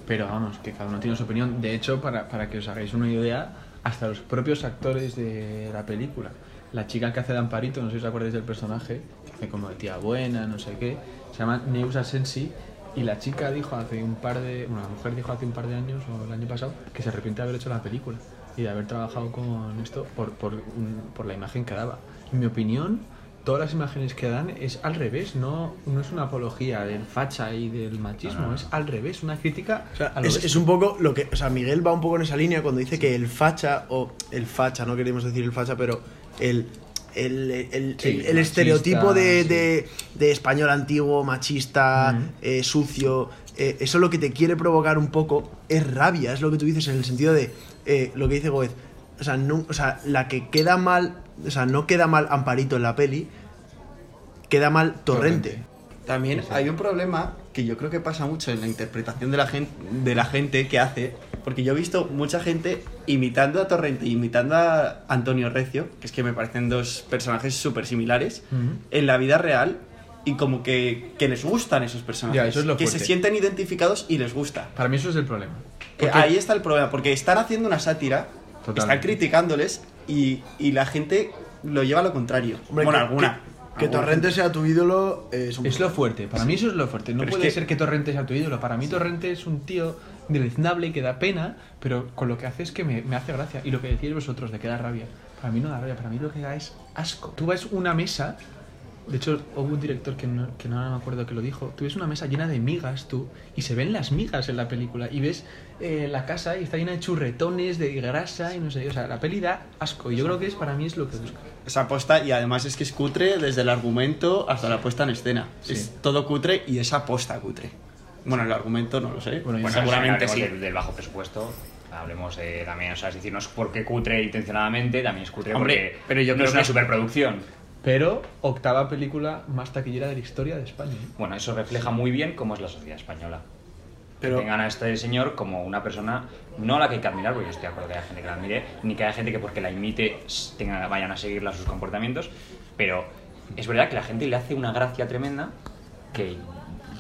Pero vamos, que cada uno tiene su opinión. De hecho, para, para que os hagáis una idea, hasta los propios actores de la película, la chica que hace de Amparito, no sé si os acordáis del personaje, que hace como de tía buena, no sé qué, se llama Neusa Sensi, Y la chica dijo hace un par de. Bueno, la mujer dijo hace un par de años o el año pasado que se arrepiente de haber hecho la película y de haber trabajado con esto por, por, un- por la imagen que daba. En mi opinión, todas las imágenes que dan es al revés, no, no es una apología del facha y del machismo, es al revés, una crítica O sea, a lo es, es un poco lo que. O sea, Miguel va un poco en esa línea cuando dice que el facha, o el facha, no queremos decir el facha, pero el. El, el- el- Sí, el- el machista, estereotipo de, sí. de- de español antiguo, machista, Ujú. eh, sucio, eh, eso lo que te quiere provocar un poco es rabia, es lo que tú dices en el sentido de eh, lo que dice Goez. O sea, no, o sea, la que queda mal, o sea, no queda mal Amparito en la peli, queda mal Torrente. Torrente. También hay un problema que yo creo que pasa mucho en la interpretación de la gente, de la gente que hace, porque yo he visto mucha gente imitando a Torrente y imitando a Antonio Recio, que es que me parecen dos personajes súper similares, Ujú. en la vida real y como que, que les gustan esos personajes, Ya, eso es lo que se sienten identificados y les gusta. Para mí eso es el problema. Eh, Porque- Ahí está el problema, porque están haciendo una sátira, Totalmente. están criticándoles y, y la gente lo lleva a lo contrario. Hombre, bueno, que- alguna. Que, Torrente sea tu ídolo eh, es un Es lo fuerte, para mí eso es lo fuerte. No Pero es puede que- ser que Torrente sea tu ídolo. Para mí Torrente es un tío deleznable que da pena, pero con lo que hace es que me, me hace gracia. Y lo que decís vosotros de que da rabia, para mí no da rabia, para mí lo que da es asco. Tú ves una mesa, de hecho hubo un director que no, que no me acuerdo que lo dijo, tú ves una mesa llena de migas tú, y se ven las migas en la película, y ves eh, la casa y está llena de churretones, de grasa y no sé, o sea, la peli da asco. Y yo creo que es para mí es lo que busca. Esa posta, y además es que es cutre desde el argumento hasta la puesta en escena. Sí. Es todo cutre y esa posta cutre. Bueno, el argumento no lo sé. Bueno, Bueno, seguramente si sí. Del, del bajo presupuesto. Hablemos eh, también, o sea, es decir, no es porque cutre intencionadamente, también es cutre Hombre, porque pero yo no creo es una que- superproducción. Pero octava película más taquillera de la historia de España. ¿eh? Bueno, eso refleja muy bien cómo es la sociedad española. Pero- Tengan a este señor como una persona, no a la que hay que admirar, porque yo estoy de acuerdo que haya gente que la admire, ni que haya gente que porque la imite tenga, vayan a seguirla sus comportamientos, pero es verdad que la gente le hace una gracia tremenda que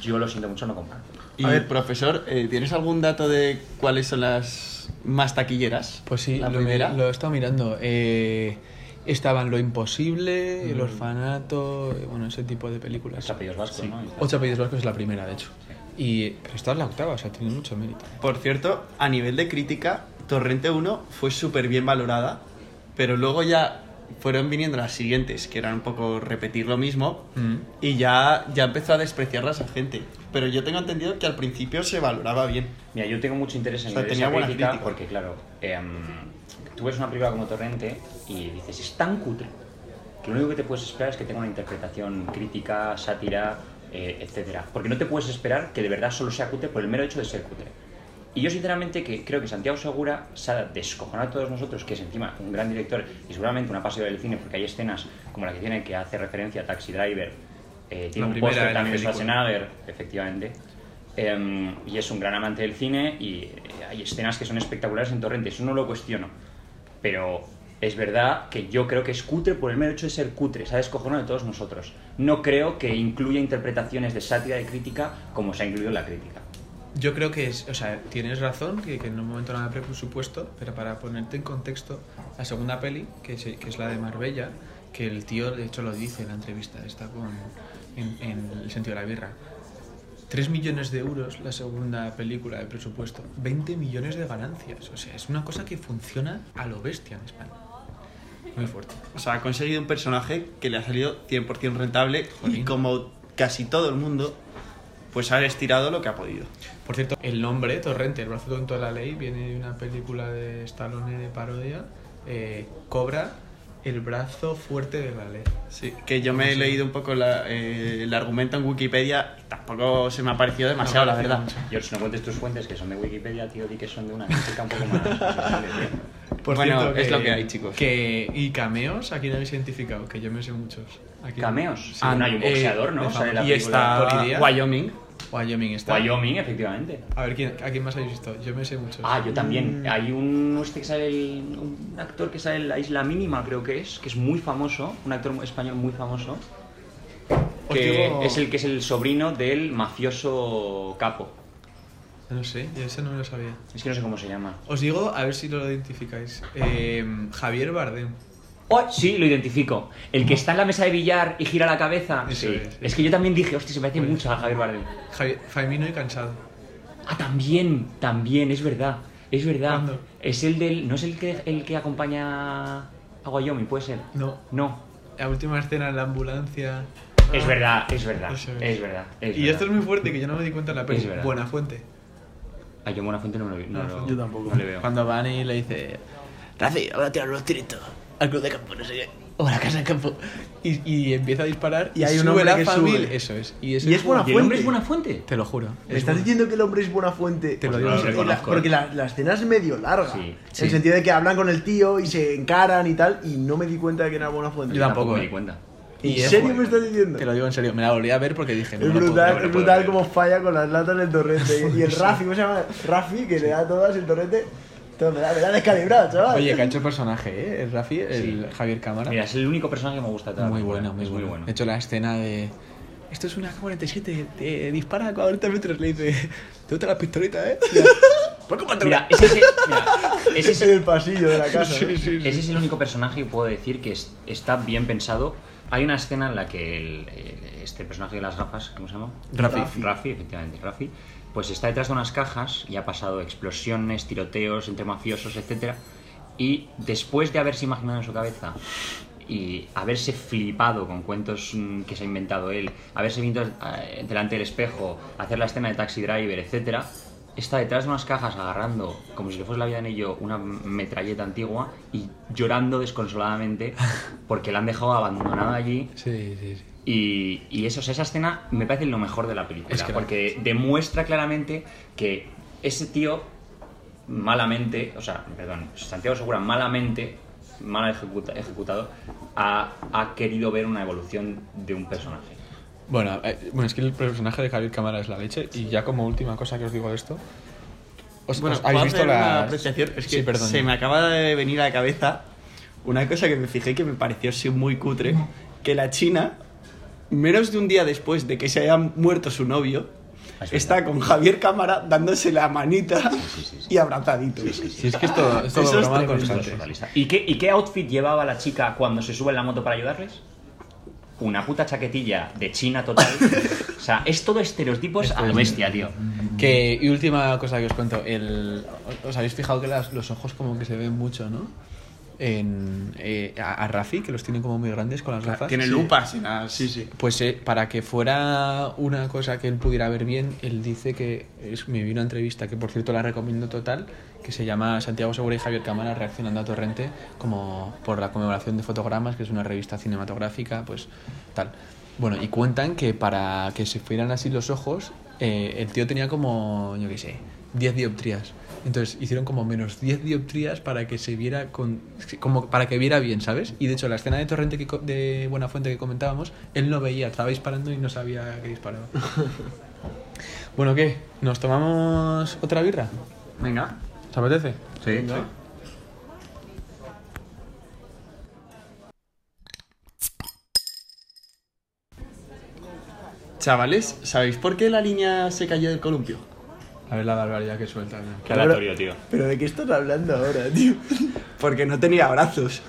yo lo siento mucho no comparto. Y, A ver, profesor, eh, ¿tienes algún dato de cuáles son las más taquilleras? Pues sí, la lo, primera. lo he estado mirando. Eh, estaban Lo Imposible, El Orfanato, eh, bueno, ese tipo de películas. Ocho apellidos vascos, ¿no? Y tal. Ocho apellidos vascos es la primera, de hecho. Y, pero esta es la octava, o sea, tiene mucho mérito. Por cierto, a nivel de crítica, Torrente 1 fue súper bien valorada, pero luego ya fueron viniendo las siguientes, que eran un poco repetir lo mismo, Mm. y ya, ya empezó a despreciarlas a gente. Pero yo tengo entendido que al principio se valoraba bien. Mira, yo tengo mucho interés en O sea, tenía esa buena crítica crítica. porque, claro, em, tú ves una película como Torrente y dices, es tan cutre que lo único que te puedes esperar es que tenga una interpretación crítica, sátira, eh, etcétera. Porque no te puedes esperar que de verdad solo sea cutre por el mero hecho de ser cutre. Y yo sinceramente que creo que Santiago Segura se ha descojonado a todos nosotros, que es encima un gran director y seguramente una pasión del cine, porque hay escenas como la que tiene que hace referencia a Taxi Driver, eh, tiene La un póster de también de. Schwarzenegger, efectivamente, Em, y es un gran amante del cine y eh, hay escenas que son espectaculares en Torrente, eso no lo cuestiono. Pero es verdad que yo creo que es cutre por el mero hecho de ser cutre, se ha descojonado de todos nosotros. No creo que incluya interpretaciones de sátira y crítica como se ha incluido en la crítica. Yo creo que es, o sea, tienes razón, que, que en un momento no hay presupuesto, pero para ponerte en contexto, la segunda peli, que es, que es la de Marbella, que el tío de hecho lo dice en la entrevista, está con, en, en el sentido de la birra. 3 millones de euros la segunda película de presupuesto, 20 millones de ganancias. O sea, es una cosa que funciona a lo bestia en España. Muy fuerte. O sea, ha conseguido un personaje que le ha salido 100% rentable y Jolín. como casi todo el mundo, pues ha estirado lo que ha podido. Por cierto, el nombre, Torrente, el brazo tonto de la ley, viene de una película de Stallone de parodia. eh, cobra el brazo fuerte de la ley. Sí, que yo me he leído un poco la- eh, el argumento en Wikipedia tampoco se me ha parecido demasiado, la verdad. George, no cuentes tus fuentes que son de Wikipedia, tío, di que son de una crítica un poco más. Por Bueno, cierto, es que- lo que hay, chicos. Que, ¿Y cameos? ¿A quién habéis identificado? Que yo me sé muchos. ¿A quién? Cameos. Sí. Ah, no, hay un Eh, boxeador, ¿no? de Sale la Y está. Wyoming. Wyoming está. Wyoming, efectivamente. A ver, ¿quién, ¿a quién más habéis visto? Yo me sé muchos. Ah, yo también. Mm. Hay un, este que sale el- un actor que sale en La Isla Mínima, creo que es, que es muy famoso, un actor español muy famoso, Os que digo- es el que es el sobrino del mafioso capo. No sé, yo ese no me lo sabía. Es que no sé cómo se llama. Os digo, a ver si lo identificáis. Eh, Javier Bardem. Oh, sí, lo identifico. El que está en la mesa de billar y gira la cabeza. Eso sí. es, sí. Es que yo también dije, hostia, se parece mucho a Javier Bardem. Javi- Faimino y cansado. Ah, también, también, es verdad. Es verdad. ¿Cuándo? Es el del. ¿No es el que, el que acompaña a Guayomi? ¿Puede ser? No. No. La última escena en la ambulancia. Es verdad, es verdad. Eso es. es. verdad. es y esto es muy fuerte que yo no me di cuenta en la peli. Es verdad. Buena fuente. A John Buenafuente no lo vi. No, No, lo- yo tampoco. No le veo. Cuando van y le dice, Rafi, voy a tirar unos tiritos al club de campo, no sé qué, o a la casa de campo. Y, y empieza a disparar Y hay un hombre la que familia. sube. Eso es. Y, es Y es buena ¿Y el hombre fuente. es Buenafuente? Te lo juro. ¿Me es estás bueno. diciendo que el hombre es buena fuente? Te lo Pues digo no en lo la- reconozco, porque eh. la, la escena es medio larga. Sí, En sí. el sentido de que hablan con el tío y se encaran y tal, y no me di cuenta de que era buena fuente. Yo tampoco, me eh. di cuenta. ¿En Y es serio bueno. me estás diciendo? Te lo digo en serio. Me la volví a ver porque dije, no Es me puedo brutal, es brutal cómo falla con las latas del torrente. Y el Rafi, ¿cómo se llama? Rafi, que le da todas el torrente. Todo me da, me da descalibrado, chaval. Oye, que ha hecho personaje, ¿eh? El Rafi, el Sí. Javier Cámara. Mira, es el único personaje que me gusta muy bueno, muy bueno. muy bueno. De hecho, la escena de. Esto es una K-47, te dispara a 40 metros. Le dice, te gusta la pistolita, ¿eh? Pues. Mira, ese, ese, mira, ese es el pasillo de la casa. Sí, ¿no? sí, sí. Ese es el único personaje que puedo decir que es- está bien pensado. Hay una escena en la que el- el- este personaje de las gafas, ¿cómo se llama? Rafi. Rafi, efectivamente, Rafi. Pues está detrás de unas cajas y ha pasado explosiones, tiroteos entre mafiosos, etc. Y después de haberse imaginado en su cabeza y haberse flipado con cuentos mm, que se ha inventado él, haberse visto eh, delante del espejo, hacer la escena de Taxi Driver, etcétera, está detrás de unas cajas agarrando, como si le fuese la vida en ello, una metralleta antigua y llorando desconsoladamente porque la han dejado abandonada allí. Sí, sí, sí. Y, y eso, o sea, esa escena me parece lo mejor de la película, Es que la- porque demuestra claramente que ese tío malamente, o sea, perdón, Santiago Segura malamente, mal ejecuta- ejecutado, ha, ha querido ver una evolución de un personaje. Bueno, eh, bueno, es que el personaje de Javier Cámara es la leche. Y ya como última cosa que os digo de esto. Os, Bueno, os- ¿Habéis ¿puedo visto la apreciación? Es que sí, perdón. se me acaba de venir a la cabeza una cosa que me fijé que me pareció ser muy cutre, que la China, menos de un día después de que se haya muerto su novio, Es está con Javier Cámara dándose la manita sí, sí, sí. y abrazaditos. Si es que esto es todo Eso es constante. ¿Y qué, ¿Y qué outfit llevaba la chica cuando se sube en la moto para ayudarles? Una puta chaquetilla de China total. o sea, es todo estereotipos a lo bestia, tío. Que, y última cosa que os cuento, el, os habéis fijado que las- los ojos como que se ven mucho, ¿no? En, eh, a, a Rafi, que los tiene como muy grandes con las gafas. Tiene Sí. lupas y nada, sí, sí. Pues eh, para que fuera una cosa que él pudiera ver bien, él dice que es, me vi una entrevista que por cierto la recomiendo total, que se llama Santiago Segura y Javier Cámara reaccionando a Torrente como por la conmemoración de fotogramas, que es una revista cinematográfica, pues tal. Bueno, y cuentan que para que se fueran así los ojos, eh, el tío tenía como, yo qué sé, 10 dioptrías. Entonces hicieron como menos 10 dioptrías para que se viera con como para que viera bien, ¿sabes? Y de hecho la escena de Torrente que de Buenafuente que comentábamos, él no veía, estaba disparando y no sabía que disparaba. bueno, ¿qué? ¿Nos tomamos otra birra? Venga. ¿Te apetece? Sí, Chavales, ¿sabéis por qué la línea se cayó del columpio? A ver la barbaridad que suelta. ¿no? Qué aleatorio, tío. ¿Pero de qué estás hablando ahora, tío? Porque no tenía brazos.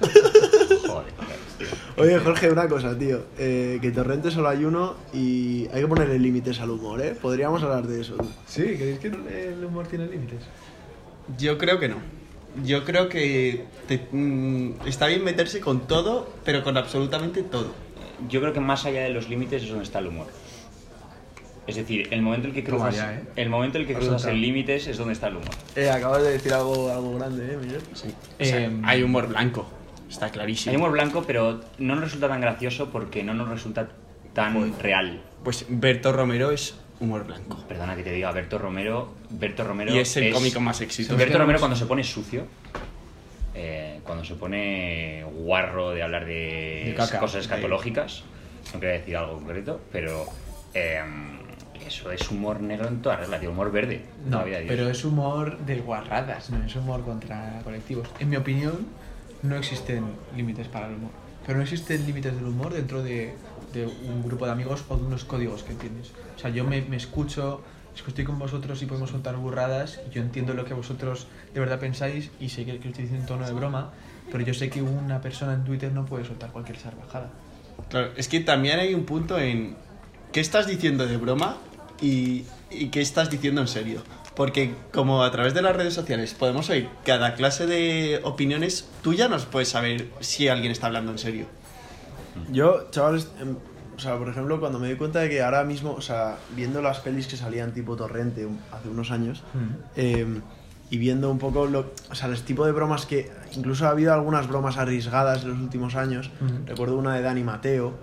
Joder, tío. Oye, Jorge, una cosa, tío. Eh, que Torrente solo hay uno y hay que ponerle límites al humor, ¿eh? Podríamos hablar de eso. Sí, ¿creéis que el humor tiene límites? Yo creo que no. Yo creo que te- mm, está bien meterse con todo, pero con absolutamente todo. Yo creo que más allá de los límites es donde está el humor. Es decir, el momento en el que cruzas, ya, ¿eh? el momento en el que cruzas el límites es donde está el humor. Eh, acabas de decir algo, algo grande, ¿eh, Miguel? Sí. O sea, Em, hay humor blanco, está clarísimo. Hay humor blanco, pero no nos resulta tan gracioso porque no nos resulta tan real. Pues Berto Romero es humor blanco. Perdona que te diga, Berto Romero. Berto Romero Y es el cómico más exitoso. Berto Romero cuando se pone sucio, eh, cuando se pone guarro de hablar de, De caca. cosas escatológicas, no quería decir algo concreto, pero eh, eso es humor negro en toda regla, tío, humor verde. No, vida pero es humor de guarradas, no es humor contra colectivos. En mi opinión, no existen límites para el humor. Pero no existen límites del humor dentro de, de un grupo de amigos o de unos códigos que entiendes. O sea, yo me, me escucho, es que estoy con vosotros y podemos contar burradas, y yo entiendo lo que vosotros de verdad pensáis y sé que, que lo estoy diciendo en tono de broma, pero yo sé que una persona en Twitter no puede soltar cualquier salvajada. Claro, es que también hay un punto en qué estás diciendo de broma y, y qué estás diciendo en serio. Porque como a través de las redes sociales podemos oír cada clase de opiniones, tú ya nos puedes saber si alguien está hablando en serio. Yo, chavales, em, o sea, por ejemplo, cuando me di cuenta de que ahora mismo, o sea, viendo las pelis que salían tipo Torrente un- hace unos años, em, y viendo un poco lo, o sea, el tipo de bromas que incluso ha habido algunas bromas arriesgadas en los últimos años. Ujú. Recuerdo una de Dani Mateo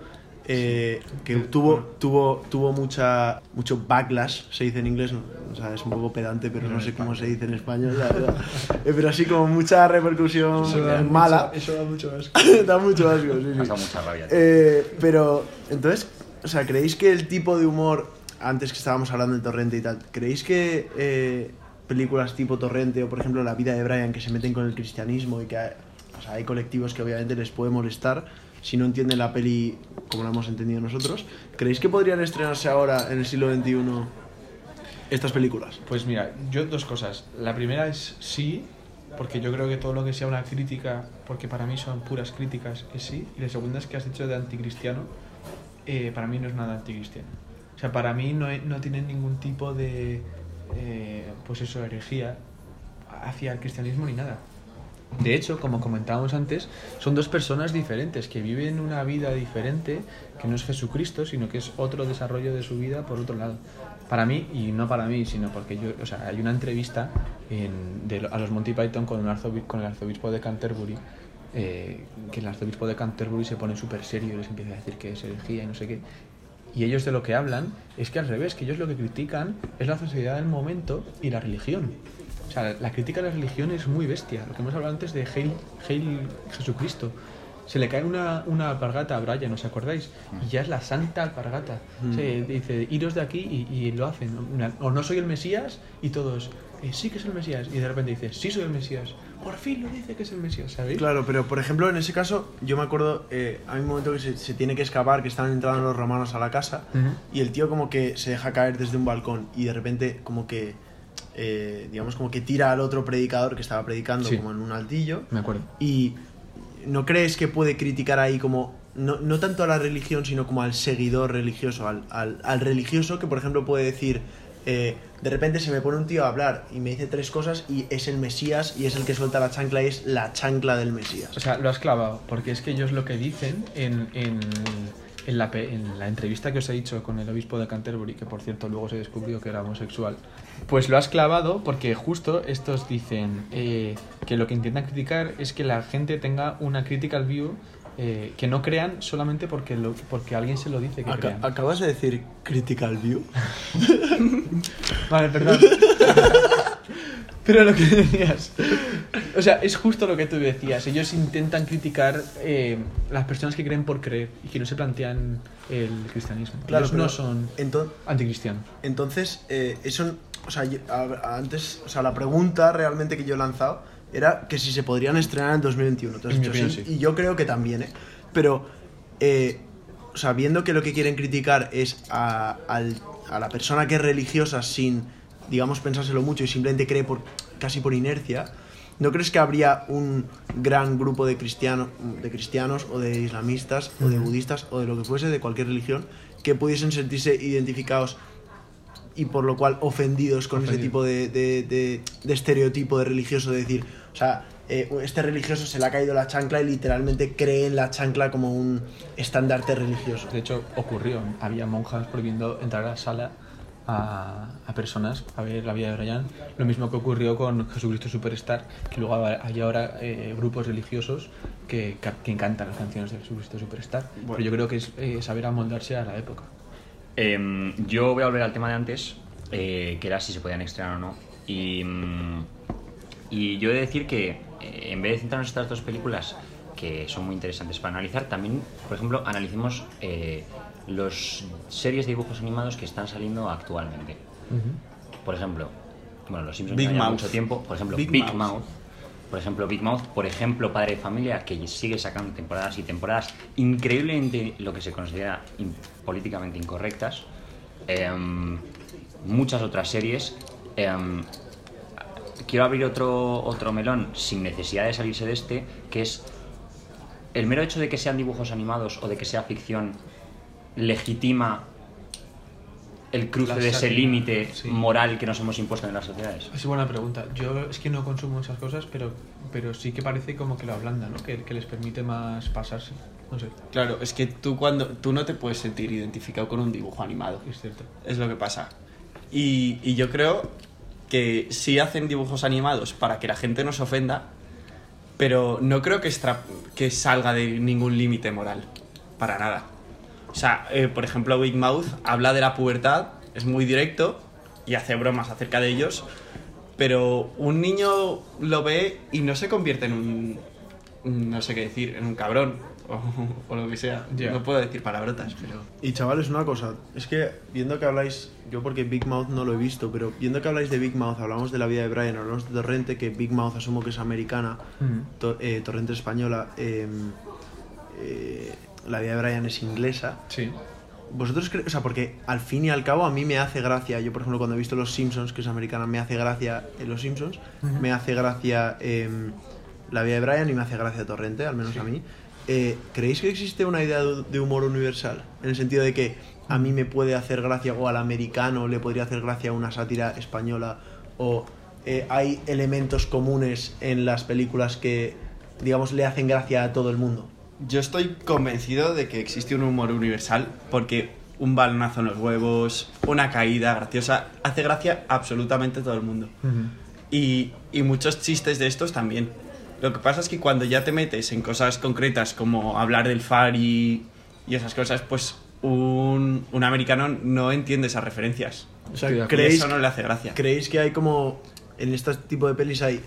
eh, que tuvo tuvo tuvo mucha mucho backlash, se dice en inglés, no, o sea, es un poco pedante, pero no sé cómo se dice en español, la verdad. Eh, pero así como mucha repercusión eh, mala. Eso da mucho asco. da mucho asco, sí, sí. mucha rabia. Eh, pero, entonces, o sea, ¿creéis que el tipo de humor, antes que estábamos hablando del torrente y tal, ¿creéis que eh, películas tipo torrente o, por ejemplo, La vida de Brian, que se meten con el cristianismo y que hay, o sea, hay colectivos que obviamente les puede molestar si no entienden la peli como la hemos entendido nosotros, ¿creéis que podrían estrenarse ahora, en el siglo XXI, estas películas? Pues mira, yo dos cosas. La primera es sí, porque yo creo que todo lo que sea una crítica, porque para mí son puras críticas, es sí. Y la segunda es que has dicho de anticristiano, eh, para mí no es nada anticristiano. O sea, para mí no, no tiene ningún tipo de, eh, pues eso, herejía hacia el cristianismo ni nada. De hecho, como comentábamos antes, son dos personas diferentes que viven una vida diferente, que no es Jesucristo, sino que es otro desarrollo de su vida por otro lado. Para mí, y no para mí, sino porque yo, o sea, hay una entrevista en- a los Monty Python con, con el arzobispo de Canterbury, eh, que el arzobispo de Canterbury se pone súper serio y les empieza a decir que es herejía y no sé qué. Y ellos de lo que hablan es que al revés, que ellos lo que critican es la sociedad del momento y la religión. O sea, la crítica a la religión es muy bestia. Lo que hemos hablado antes de Hail, Hail Jesucristo. Se le cae una, una alpargata a Brian, ¿os acordáis? Y ya es la santa alpargata. Se dice, iros de aquí y, y lo hacen. Una- O no soy el Mesías y todos, "Eh, sí que es el Mesías. Y de repente dice, sí soy el Mesías. Por fin lo dice que es el Mesías, ¿sabéis? Claro, pero por ejemplo, en ese caso, yo me acuerdo, eh, hay un momento que se, se tiene que escapar, que están entrando los romanos a la casa, y el tío como que se deja caer desde un balcón, y de repente como que, eh, digamos, como que tira al otro predicador que estaba predicando Sí. como en un altillo, Me acuerdo. y ¿no crees que puede criticar ahí como, no, no tanto a la religión, sino como al seguidor religioso, al, al, al religioso que por ejemplo puede decir... eh, de repente se me pone un tío a hablar y me dice tres cosas y es el Mesías y es el que suelta la chancla y es la chancla del Mesías. O sea, lo has clavado, porque es que ellos lo que dicen en, en, en la, en la entrevista que os he dicho con el obispo de Canterbury, que por cierto luego se descubrió que era homosexual, pues lo has clavado porque justo estos dicen eh, que lo que intentan criticar es que la gente tenga una critical view eh, que no crean solamente porque, lo, porque alguien se lo dice que crean. acabas de decir critical view. Vale, perdón. Pero lo que decías. O sea, es justo lo que tú decías. Ellos intentan criticar eh, las personas que creen por creer y que no se plantean el cristianismo. Claro, Ellos no son ento- anticristianos. entonces, eh, eso, o sea, yo- a- antes, o sea, la pregunta realmente que yo he lanzado era que si se podrían estrenar en 2021. Tú has En mi dicho opinión, sí, sí. Y yo creo que también, ¿eh? Pero, eh, o sea, viendo que lo que quieren criticar es a, al- a la persona que es religiosa sin, digamos, pensárselo mucho y simplemente cree por, casi por inercia, ¿no crees que habría un gran grupo de, cristianos de cristianos o de islamistas o de budistas o de lo que fuese, de cualquier religión, que pudiesen sentirse identificados y por lo cual ofendidos con ese tipo de, de- de- de estereotipo de religioso, de decir, o sea, eh, este religioso se le ha caído la chancla y literalmente cree en la chancla como un estandarte religioso. De hecho, ocurrió. Había monjas prohibiendo entrar a la sala a, a personas a ver la vida de Brian. Lo mismo que ocurrió con Jesucristo Superstar, que luego hay ahora eh, grupos religiosos que, que cantan las canciones de Jesucristo Superstar. Pero yo creo que es eh, saber amoldarse a la época. Em, yo voy a volver al tema de antes, eh, que era si se podían estrenar o no. Y, mm, y yo he de decir que en vez de centrarnos en estas dos películas, que son muy interesantes para analizar, también, por ejemplo, analicemos eh, los series de dibujos animados que están saliendo actualmente. Por ejemplo, bueno, los Simpsons Big llevan Mouth. mucho tiempo. Por ejemplo, Big Big, Mouth. Mouth. Por ejemplo, Big Mouth. Por ejemplo, Padre de Familia, que sigue sacando temporadas y temporadas increíblemente lo que se considera in- políticamente incorrectas. Em, muchas otras series. Em, quiero abrir otro, otro melón sin necesidad de salirse de este, que es el mero hecho de que sean dibujos animados o de que sea ficción legitima el cruce de ese límite sí. moral que nos hemos impuesto en las sociedades. Es buena pregunta. Yo es que no consumo esas cosas, pero, pero sí que parece como que lo ablanda, ¿no? Que, que les permite más pasarse. No sé, Claro, es que tú cuando tú no te puedes sentir identificado con un dibujo animado. es cierto. Es lo que pasa. Y, y yo creo que sí hacen dibujos animados para que la gente no se ofenda, pero no creo que, extra- que salga de ningún límite moral. Para nada. O sea, eh, por ejemplo, Big Mouth habla de la pubertad, es muy directo y hace bromas acerca de ellos, pero un niño lo ve y no se convierte en un. no sé qué decir, en un cabrón o, o lo que sea. No puedo decir palabrotas, pero. Y chavales, una cosa, es que viendo que habláis, yo porque Big Mouth no lo he visto, pero viendo que habláis de Big Mouth, hablamos de la vida de Brian, hablamos de Torrente, que Big Mouth asumo que es americana, To- eh, Torrente española, eh, eh, la vida de Brian es inglesa. Sí. ¿Vosotros creéis? O sea, porque al fin y al cabo a mí me hace gracia, yo por ejemplo cuando he visto Los Simpsons, que es americana, me hace gracia eh, Los Simpsons, me hace gracia eh, la vida de Brian y me hace gracia Torrente, al menos a mí. Eh, ¿Creéis que existe una idea de de humor universal? En el sentido de que a mí me puede hacer gracia o al americano le podría hacer gracia una sátira española o eh, hay elementos comunes en las películas que, digamos, le hacen gracia a todo el mundo. Yo estoy convencido de que existe un humor universal porque un balonazo en los huevos, una caída graciosa, hace gracia a absolutamente todo el mundo. Y, y muchos chistes de estos también. Lo que pasa es que cuando ya te metes en cosas concretas como hablar del FAR y, y esas cosas, pues un, un americano no entiende esas referencias. O sea, ¿creéis, eso no le hace gracia. ¿Creéis que hay como en este tipo de pelis hay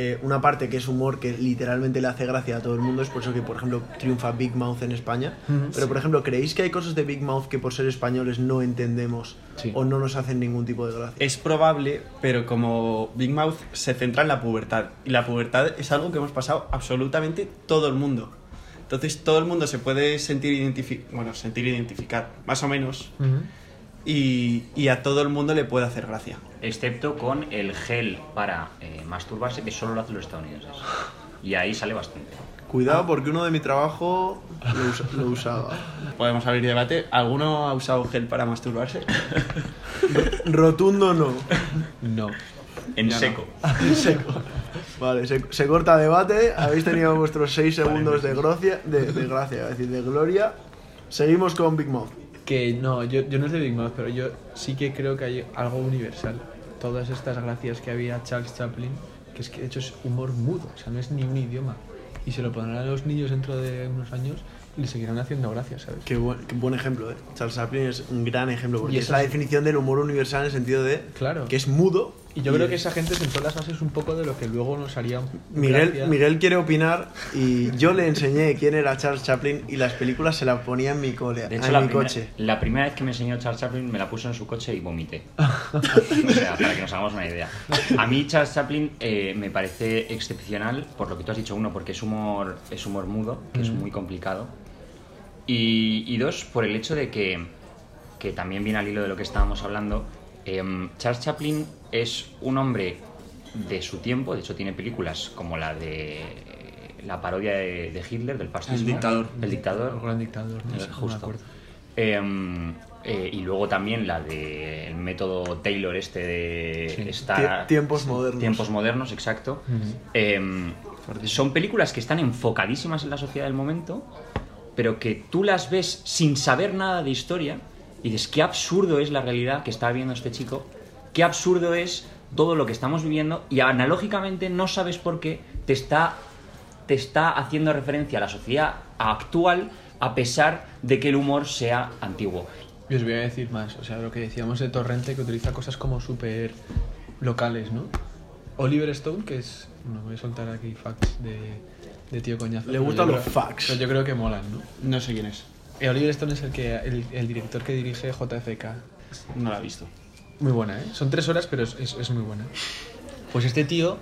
eh, una parte que es humor que literalmente le hace gracia a todo el mundo? Es por eso que, por ejemplo, triunfa Big Mouth en España. Pero, por ejemplo, ¿creéis que hay cosas de Big Mouth que por ser españoles no entendemos Sí. o no nos hacen ningún tipo de gracia? Es probable, pero como Big Mouth se centra en la pubertad. Y la pubertad es algo que hemos pasado absolutamente todo el mundo. Entonces todo el mundo se puede sentir, identifi bueno, sentir identificar, más o menos. Y, y a todo el mundo le puede hacer gracia. Excepto con el gel para eh, masturbarse, que solo lo hacen los estadounidenses. Y ahí sale bastante. Cuidado, porque uno de mi trabajo lo, usa- lo usaba. Podemos abrir debate. ¿Alguno ha usado gel para masturbarse? Rotundo no. No. En Ya no. seco. En seco. Vale, se, se corta debate. Habéis tenido vuestros 6 segundos de, gracia, de, de gracia, es decir, de gloria. Seguimos con Big Mouth. Que no, yo, yo no es de Big Mouth, pero yo sí que creo que hay algo universal. Todas estas gracias que había Charles Chaplin, que es que de hecho es humor mudo, o sea, no es ni un idioma. Y se lo pondrán a los niños dentro de unos años y le seguirán haciendo gracias, ¿sabes? Qué buen, qué buen ejemplo, ¿eh? Charles Chaplin es un gran ejemplo, porque Y es la definición del humor universal en el sentido de Claro. que es mudo. Y yo creo que esa gente sentó las bases un poco de lo que luego nos haría Miguel. Miguel quiere opinar y yo le enseñé quién era Charles Chaplin y las películas se las ponía en mi, cole, De hecho, en la, mi primer- coche. la primera vez que me enseñó Charles Chaplin me la puso en su coche y vomité. o sea, para que nos hagamos una idea. A mí Charles Chaplin eh, me parece excepcional por lo que tú has dicho, uno, porque es humor, es humor mudo, que es muy complicado. Y, y dos, por el hecho de que, que también viene al hilo de lo que estábamos hablando, em, Charles Chaplin es un hombre de su tiempo, de hecho tiene películas como la de la parodia de, de Hitler, del fascismo. El dictador. El dictador. El gran dictador, no Eh, sé, no me justo. Em, eh, y luego también la del método Taylor este de Sí. estar... Tie- tiempos modernos. Tiempos modernos, exacto. Em, son películas que están enfocadísimas en la sociedad del momento, pero que tú las ves sin saber nada de historia y dices, qué absurdo es la realidad que está viviendo este chico, qué absurdo es todo lo que estamos viviendo y analógicamente no sabes por qué te está, te está haciendo referencia a la sociedad actual a pesar de que el humor sea antiguo. Y os voy a decir más, o sea, lo que decíamos de Torrente, que utiliza cosas como súper locales, ¿no? Oliver Stone, que es. No voy a soltar aquí facts de, de tío coñazo. Le gustan los creo- facts. Pero yo creo que molan, ¿no? No sé quién es. Oliver Stone es el, que, el, el director que dirige JFK. No la he visto. Muy buena, ¿eh? Son tres horas, pero es, es- es muy buena. Pues este tío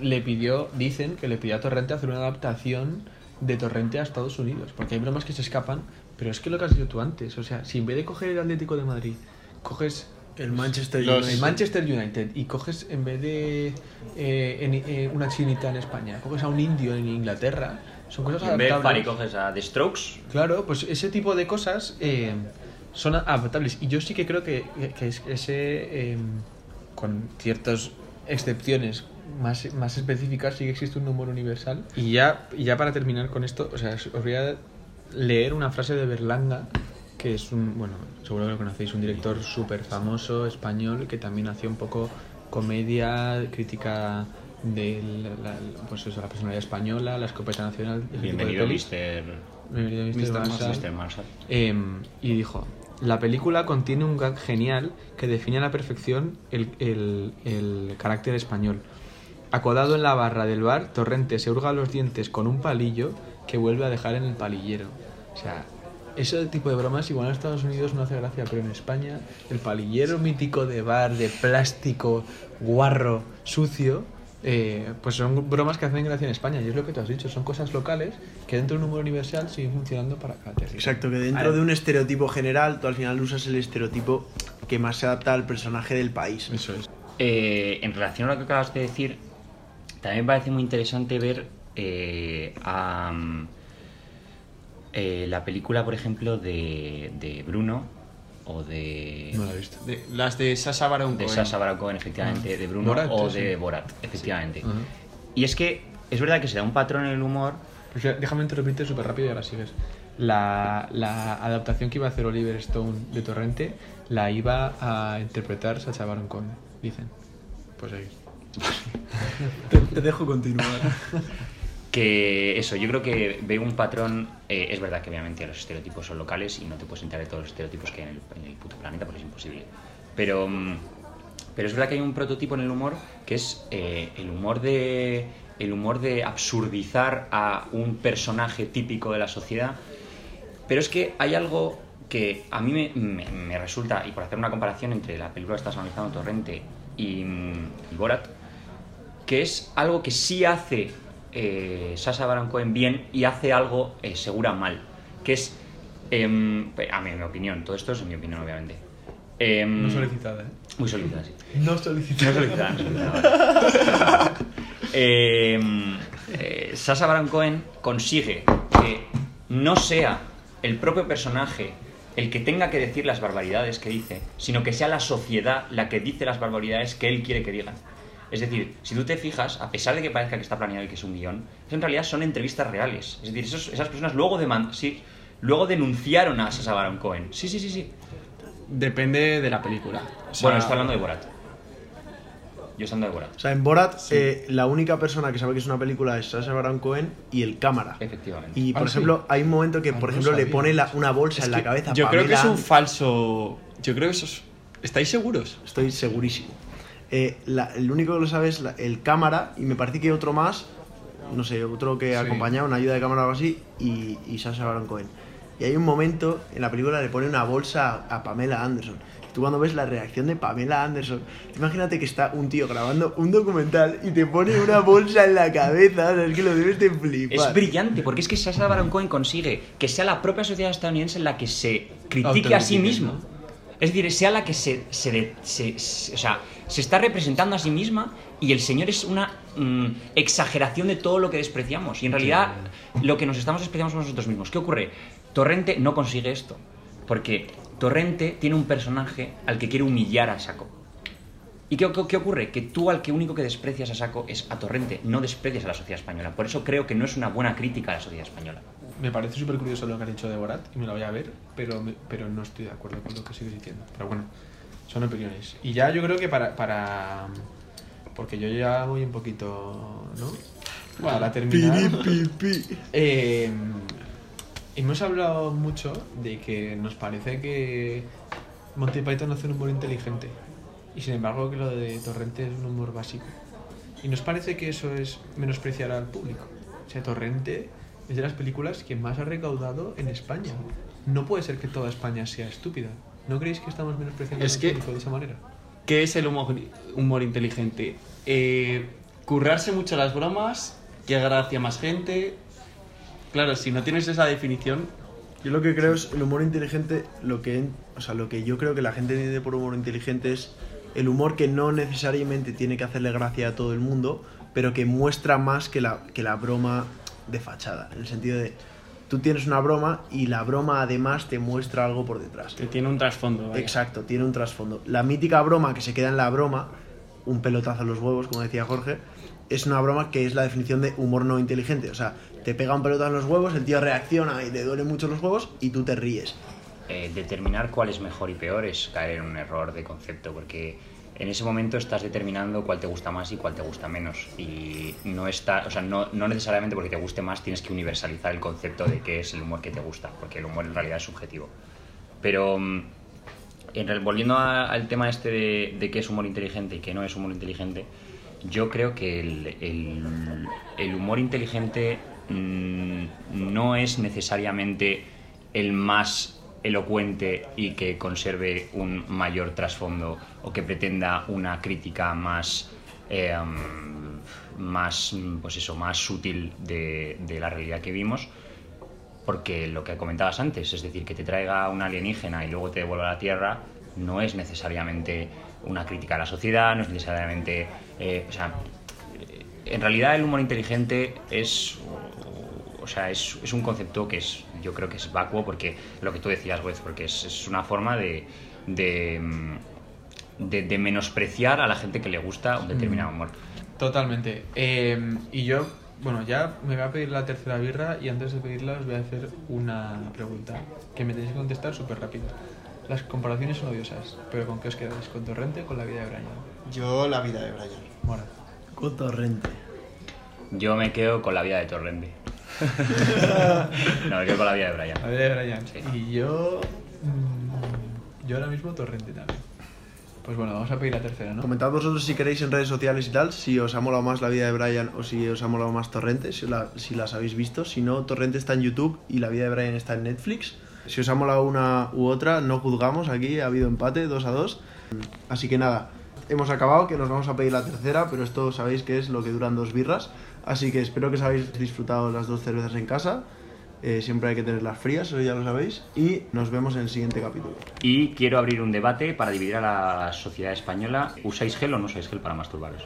le pidió, dicen que le pidió a Torrente hacer una adaptación de Torrente a Estados Unidos, porque hay bromas que se escapan, pero es que lo que has dicho tú antes, o sea, si en vez de coger el Atlético de Madrid, coges El Manchester Los- United. el Manchester United y coges en vez de eh, en- eh, una chinita en España, coges a un indio en Inglaterra, son cosas en vez adaptables. Fari coges a The Strokes, Claro, pues ese tipo de cosas eh, son adaptables. Y yo sí que creo que, que es- ese, eh, con ciertas excepciones más, más específicas, sí que existe un humor universal. Y ya, y ya para terminar con esto, o sea, os voy a leer una frase de Berlanga, que es un, bueno, seguro que lo conocéis, un director súper famoso español que también hacía un poco comedia, crítica de la, la- pues eso, la personalidad española, la escopeta nacional. bienvenido. Mr. Bienvenido. Mr. Marshall. Mr. Marshall. Em, y dijo, la película contiene un gag genial que define a la perfección el, el- el carácter español. Acodado en la barra del bar, Torrente se hurga los dientes con un palillo que vuelve a dejar en el palillero. O sea, ese tipo de bromas igual en Estados Unidos no hace gracia, pero en España el palillero mítico de bar, de plástico, guarro, sucio, eh, pues son bromas que hacen gracia en España. Y es lo que tú has dicho, son cosas locales que dentro de un humor universal siguen funcionando para cada territorio. Exacto, que dentro de un estereotipo general, tú al final usas el estereotipo que más se adapta al personaje del país. Eso es. Eh, en relación a lo que acabas de decir, también me parece muy interesante ver eh, a, mm, eh, la película, por ejemplo, de, de Bruno o de, No lo he visto. De- las de Sasha Baron de Cohen. Sasha Baron Cohen, efectivamente, de Bruno Borat, o sí, de. Borat, efectivamente. Y es que es verdad que se da un patrón en el humor. Pues ya, déjame interrumpirte súper rápido y ahora sigues. La, la adaptación que iba a hacer Oliver Stone de Torrente la iba a interpretar Sacha Baron Cohen, dicen. Pues ahí. te, te dejo continuar. Que eso, yo creo que veo un patrón. eh, es verdad que obviamente los estereotipos son locales y no te puedes enterar de todos los estereotipos que hay en el, puto planeta porque es imposible. Pero, mm, pero es verdad que hay un prototipo en el humor que es eh, el humor de el humor de absurdizar a un personaje típico de la sociedad. Pero es que hay algo que a mí me, me- resulta, y por hacer una comparación entre la película que estás analizando, Torrente, mm, y Borat, que es algo que sí hace eh, Sasha Baron Cohen bien y hace algo eh, segura mal, que es, em, a en mi opinión, todo esto es en mi opinión, obviamente. Em, No solicitada, ¿eh? Muy solicitada, sí. No No solicitada. solicitada, no solicitada, vale. Em, eh, Sacha Baron Cohen consigue que no sea el propio personaje el que tenga que decir las barbaridades que dice, sino que sea la sociedad la que dice las barbaridades que él quiere que digan. Es decir, si tú te fijas, a pesar de que parezca que está planeado y que es un guion, eso en realidad son entrevistas reales. Es decir, esos- esas personas luego, sí, luego denunciaron a Sacha Baron Cohen. Sí, sí, sí, sí. Depende de la película. O sea, bueno, estoy hablando de Borat. Yo estoy hablando de Borat. O sea, en Borat, eh, la única persona que sabe que es una película es Sacha Baron Cohen y el cámara. Efectivamente. Y, por Ah, sí. ejemplo, hay un momento que, Ah, por no ejemplo, le pone la- una bolsa es en la cabeza. Yo creo que es un falso. Yo creo que eso es. ¿Estáis seguros? Estoy segurísimo. Eh, la- el único que lo sabe es la- el cámara y me parece que otro más, no sé, otro que Sí. acompañaba, una ayuda de cámara o algo así, y, y Sacha Baron Cohen. Y hay un momento en la película le pone una bolsa a, a Pamela Anderson. Tú cuando ves la reacción de Pamela Anderson, imagínate que está un tío grabando un documental y te pone una bolsa en la cabeza, o sea, es que lo debes de flipar. Es brillante, porque es que Sacha Baron Cohen consigue que sea la propia sociedad estadounidense la que se critique a sí mismo. Es decir, sea la que se, se, de- se- se- o sea, se está representando a sí misma y el señor es una mm, exageración de todo lo que despreciamos. Y en realidad lo que nos estamos despreciando somos nosotros mismos. ¿Qué ocurre? Torrente no consigue esto, porque Torrente tiene un personaje al que quiere humillar a Saco. ¿Y qué, qué- qué ocurre? Que tú al que único que desprecias a saco es a Torrente, no desprecias a la sociedad española. Por eso creo que no es una buena crítica a la sociedad española. Me parece súper curioso lo que has dicho de Borat y me lo voy a ver, pero, pero no estoy de acuerdo con lo que sigues diciendo. Pero bueno, son opiniones. Y ya yo creo que para. para porque yo ya voy un poquito. ¿No? Para terminar. Eh, hemos hablado mucho de que nos parece que Monty Python hace un humor inteligente. Y sin embargo que lo de Torrente es un humor básico. Y nos parece que eso es menospreciar al público. O sea, Torrente es de las películas que más ha recaudado en España. No puede ser que toda España sea estúpida. ¿No creéis que estamos menospreciando Es que- público de esa manera? ¿Qué es el humor, humor inteligente? Eh, currarse mucho las bromas, llegar hacia más gente. Claro, si no tienes esa definición, Yo lo que creo es el humor inteligente, lo que, o sea, lo que yo creo que la gente entiende por humor inteligente es el humor que no necesariamente tiene que hacerle gracia a todo el mundo, pero que muestra más que la, que la broma de fachada, en el sentido de tú tienes una broma y la broma además te muestra algo por detrás. Que tiene un trasfondo. vaya. Exacto, tiene un trasfondo. La mítica broma que se queda en la broma, un pelotazo en los huevos, como decía Jorge, es una broma que es la definición de humor no inteligente. O sea, te pega un pelotazo en los huevos, el tío reacciona y te duelen mucho los huevos y tú te ríes. Eh, determinar cuál es mejor y peor es caer en un error de concepto, porque en ese momento estás determinando cuál te gusta más y cuál te gusta menos. Y no está, o sea, no, no necesariamente porque te guste más tienes que universalizar el concepto de qué es el humor que te gusta, porque el humor en realidad es subjetivo. Pero mm, en volviendo al tema este de, qué es humor inteligente y qué no es humor inteligente, yo creo que el humor inteligente mm, no es necesariamente el más elocuente y que conserve un mayor trasfondo o que pretenda una crítica más mm, más pues eso más sutil de, la realidad que vimos porque lo que comentabas antes, es decir, que te traiga un alienígena y luego te devuelva a la Tierra, no es necesariamente una crítica a la sociedad, no es necesariamente... eh, o sea, en realidad el humor inteligente es... O sea, es, es un concepto que es, yo creo que es vacuo porque lo que tú decías, Wes, porque es, es una forma de, de, mm, de- de menospreciar a la gente que le gusta un determinado humor. Totalmente. Eh, y yo, bueno, ya me voy a pedir la tercera birra y antes de pedirla os voy a hacer una pregunta que me tenéis que contestar súper rápido. Las comparaciones son odiosas, pero ¿con qué os quedáis? ¿Con Torrente o con la vida de Brian? Yo la vida de Brian. Mora. Con torrente. Yo me quedo con la vida de Torrente. no, me quedo con la vida de Brian. La vida de Brian. Sí. Y yo... mm, Yo ahora mismo Torrente también. Pues bueno, vamos a pedir la tercera, ¿no? Comentad vosotros si queréis en redes sociales y tal, si os ha molado más la vida de Brian o si os ha molado más Torrente, si, la- si las habéis visto. Si no, Torrente está en YouTube y la vida de Brian está en Netflix. Si os ha molado una u otra, no juzgamos, aquí ha habido empate, 2 a 2. Así que nada, hemos acabado, que nos vamos a pedir la tercera, pero esto sabéis que es lo que duran dos birras. Así que espero que os habéis disfrutado las dos cervezas en casa. Eh, siempre hay que tenerlas frías, eso ya lo sabéis. Y nos vemos en el siguiente capítulo. Y quiero abrir un debate para dividir a la sociedad española. ¿Usáis gel o no usáis gel para masturbaros?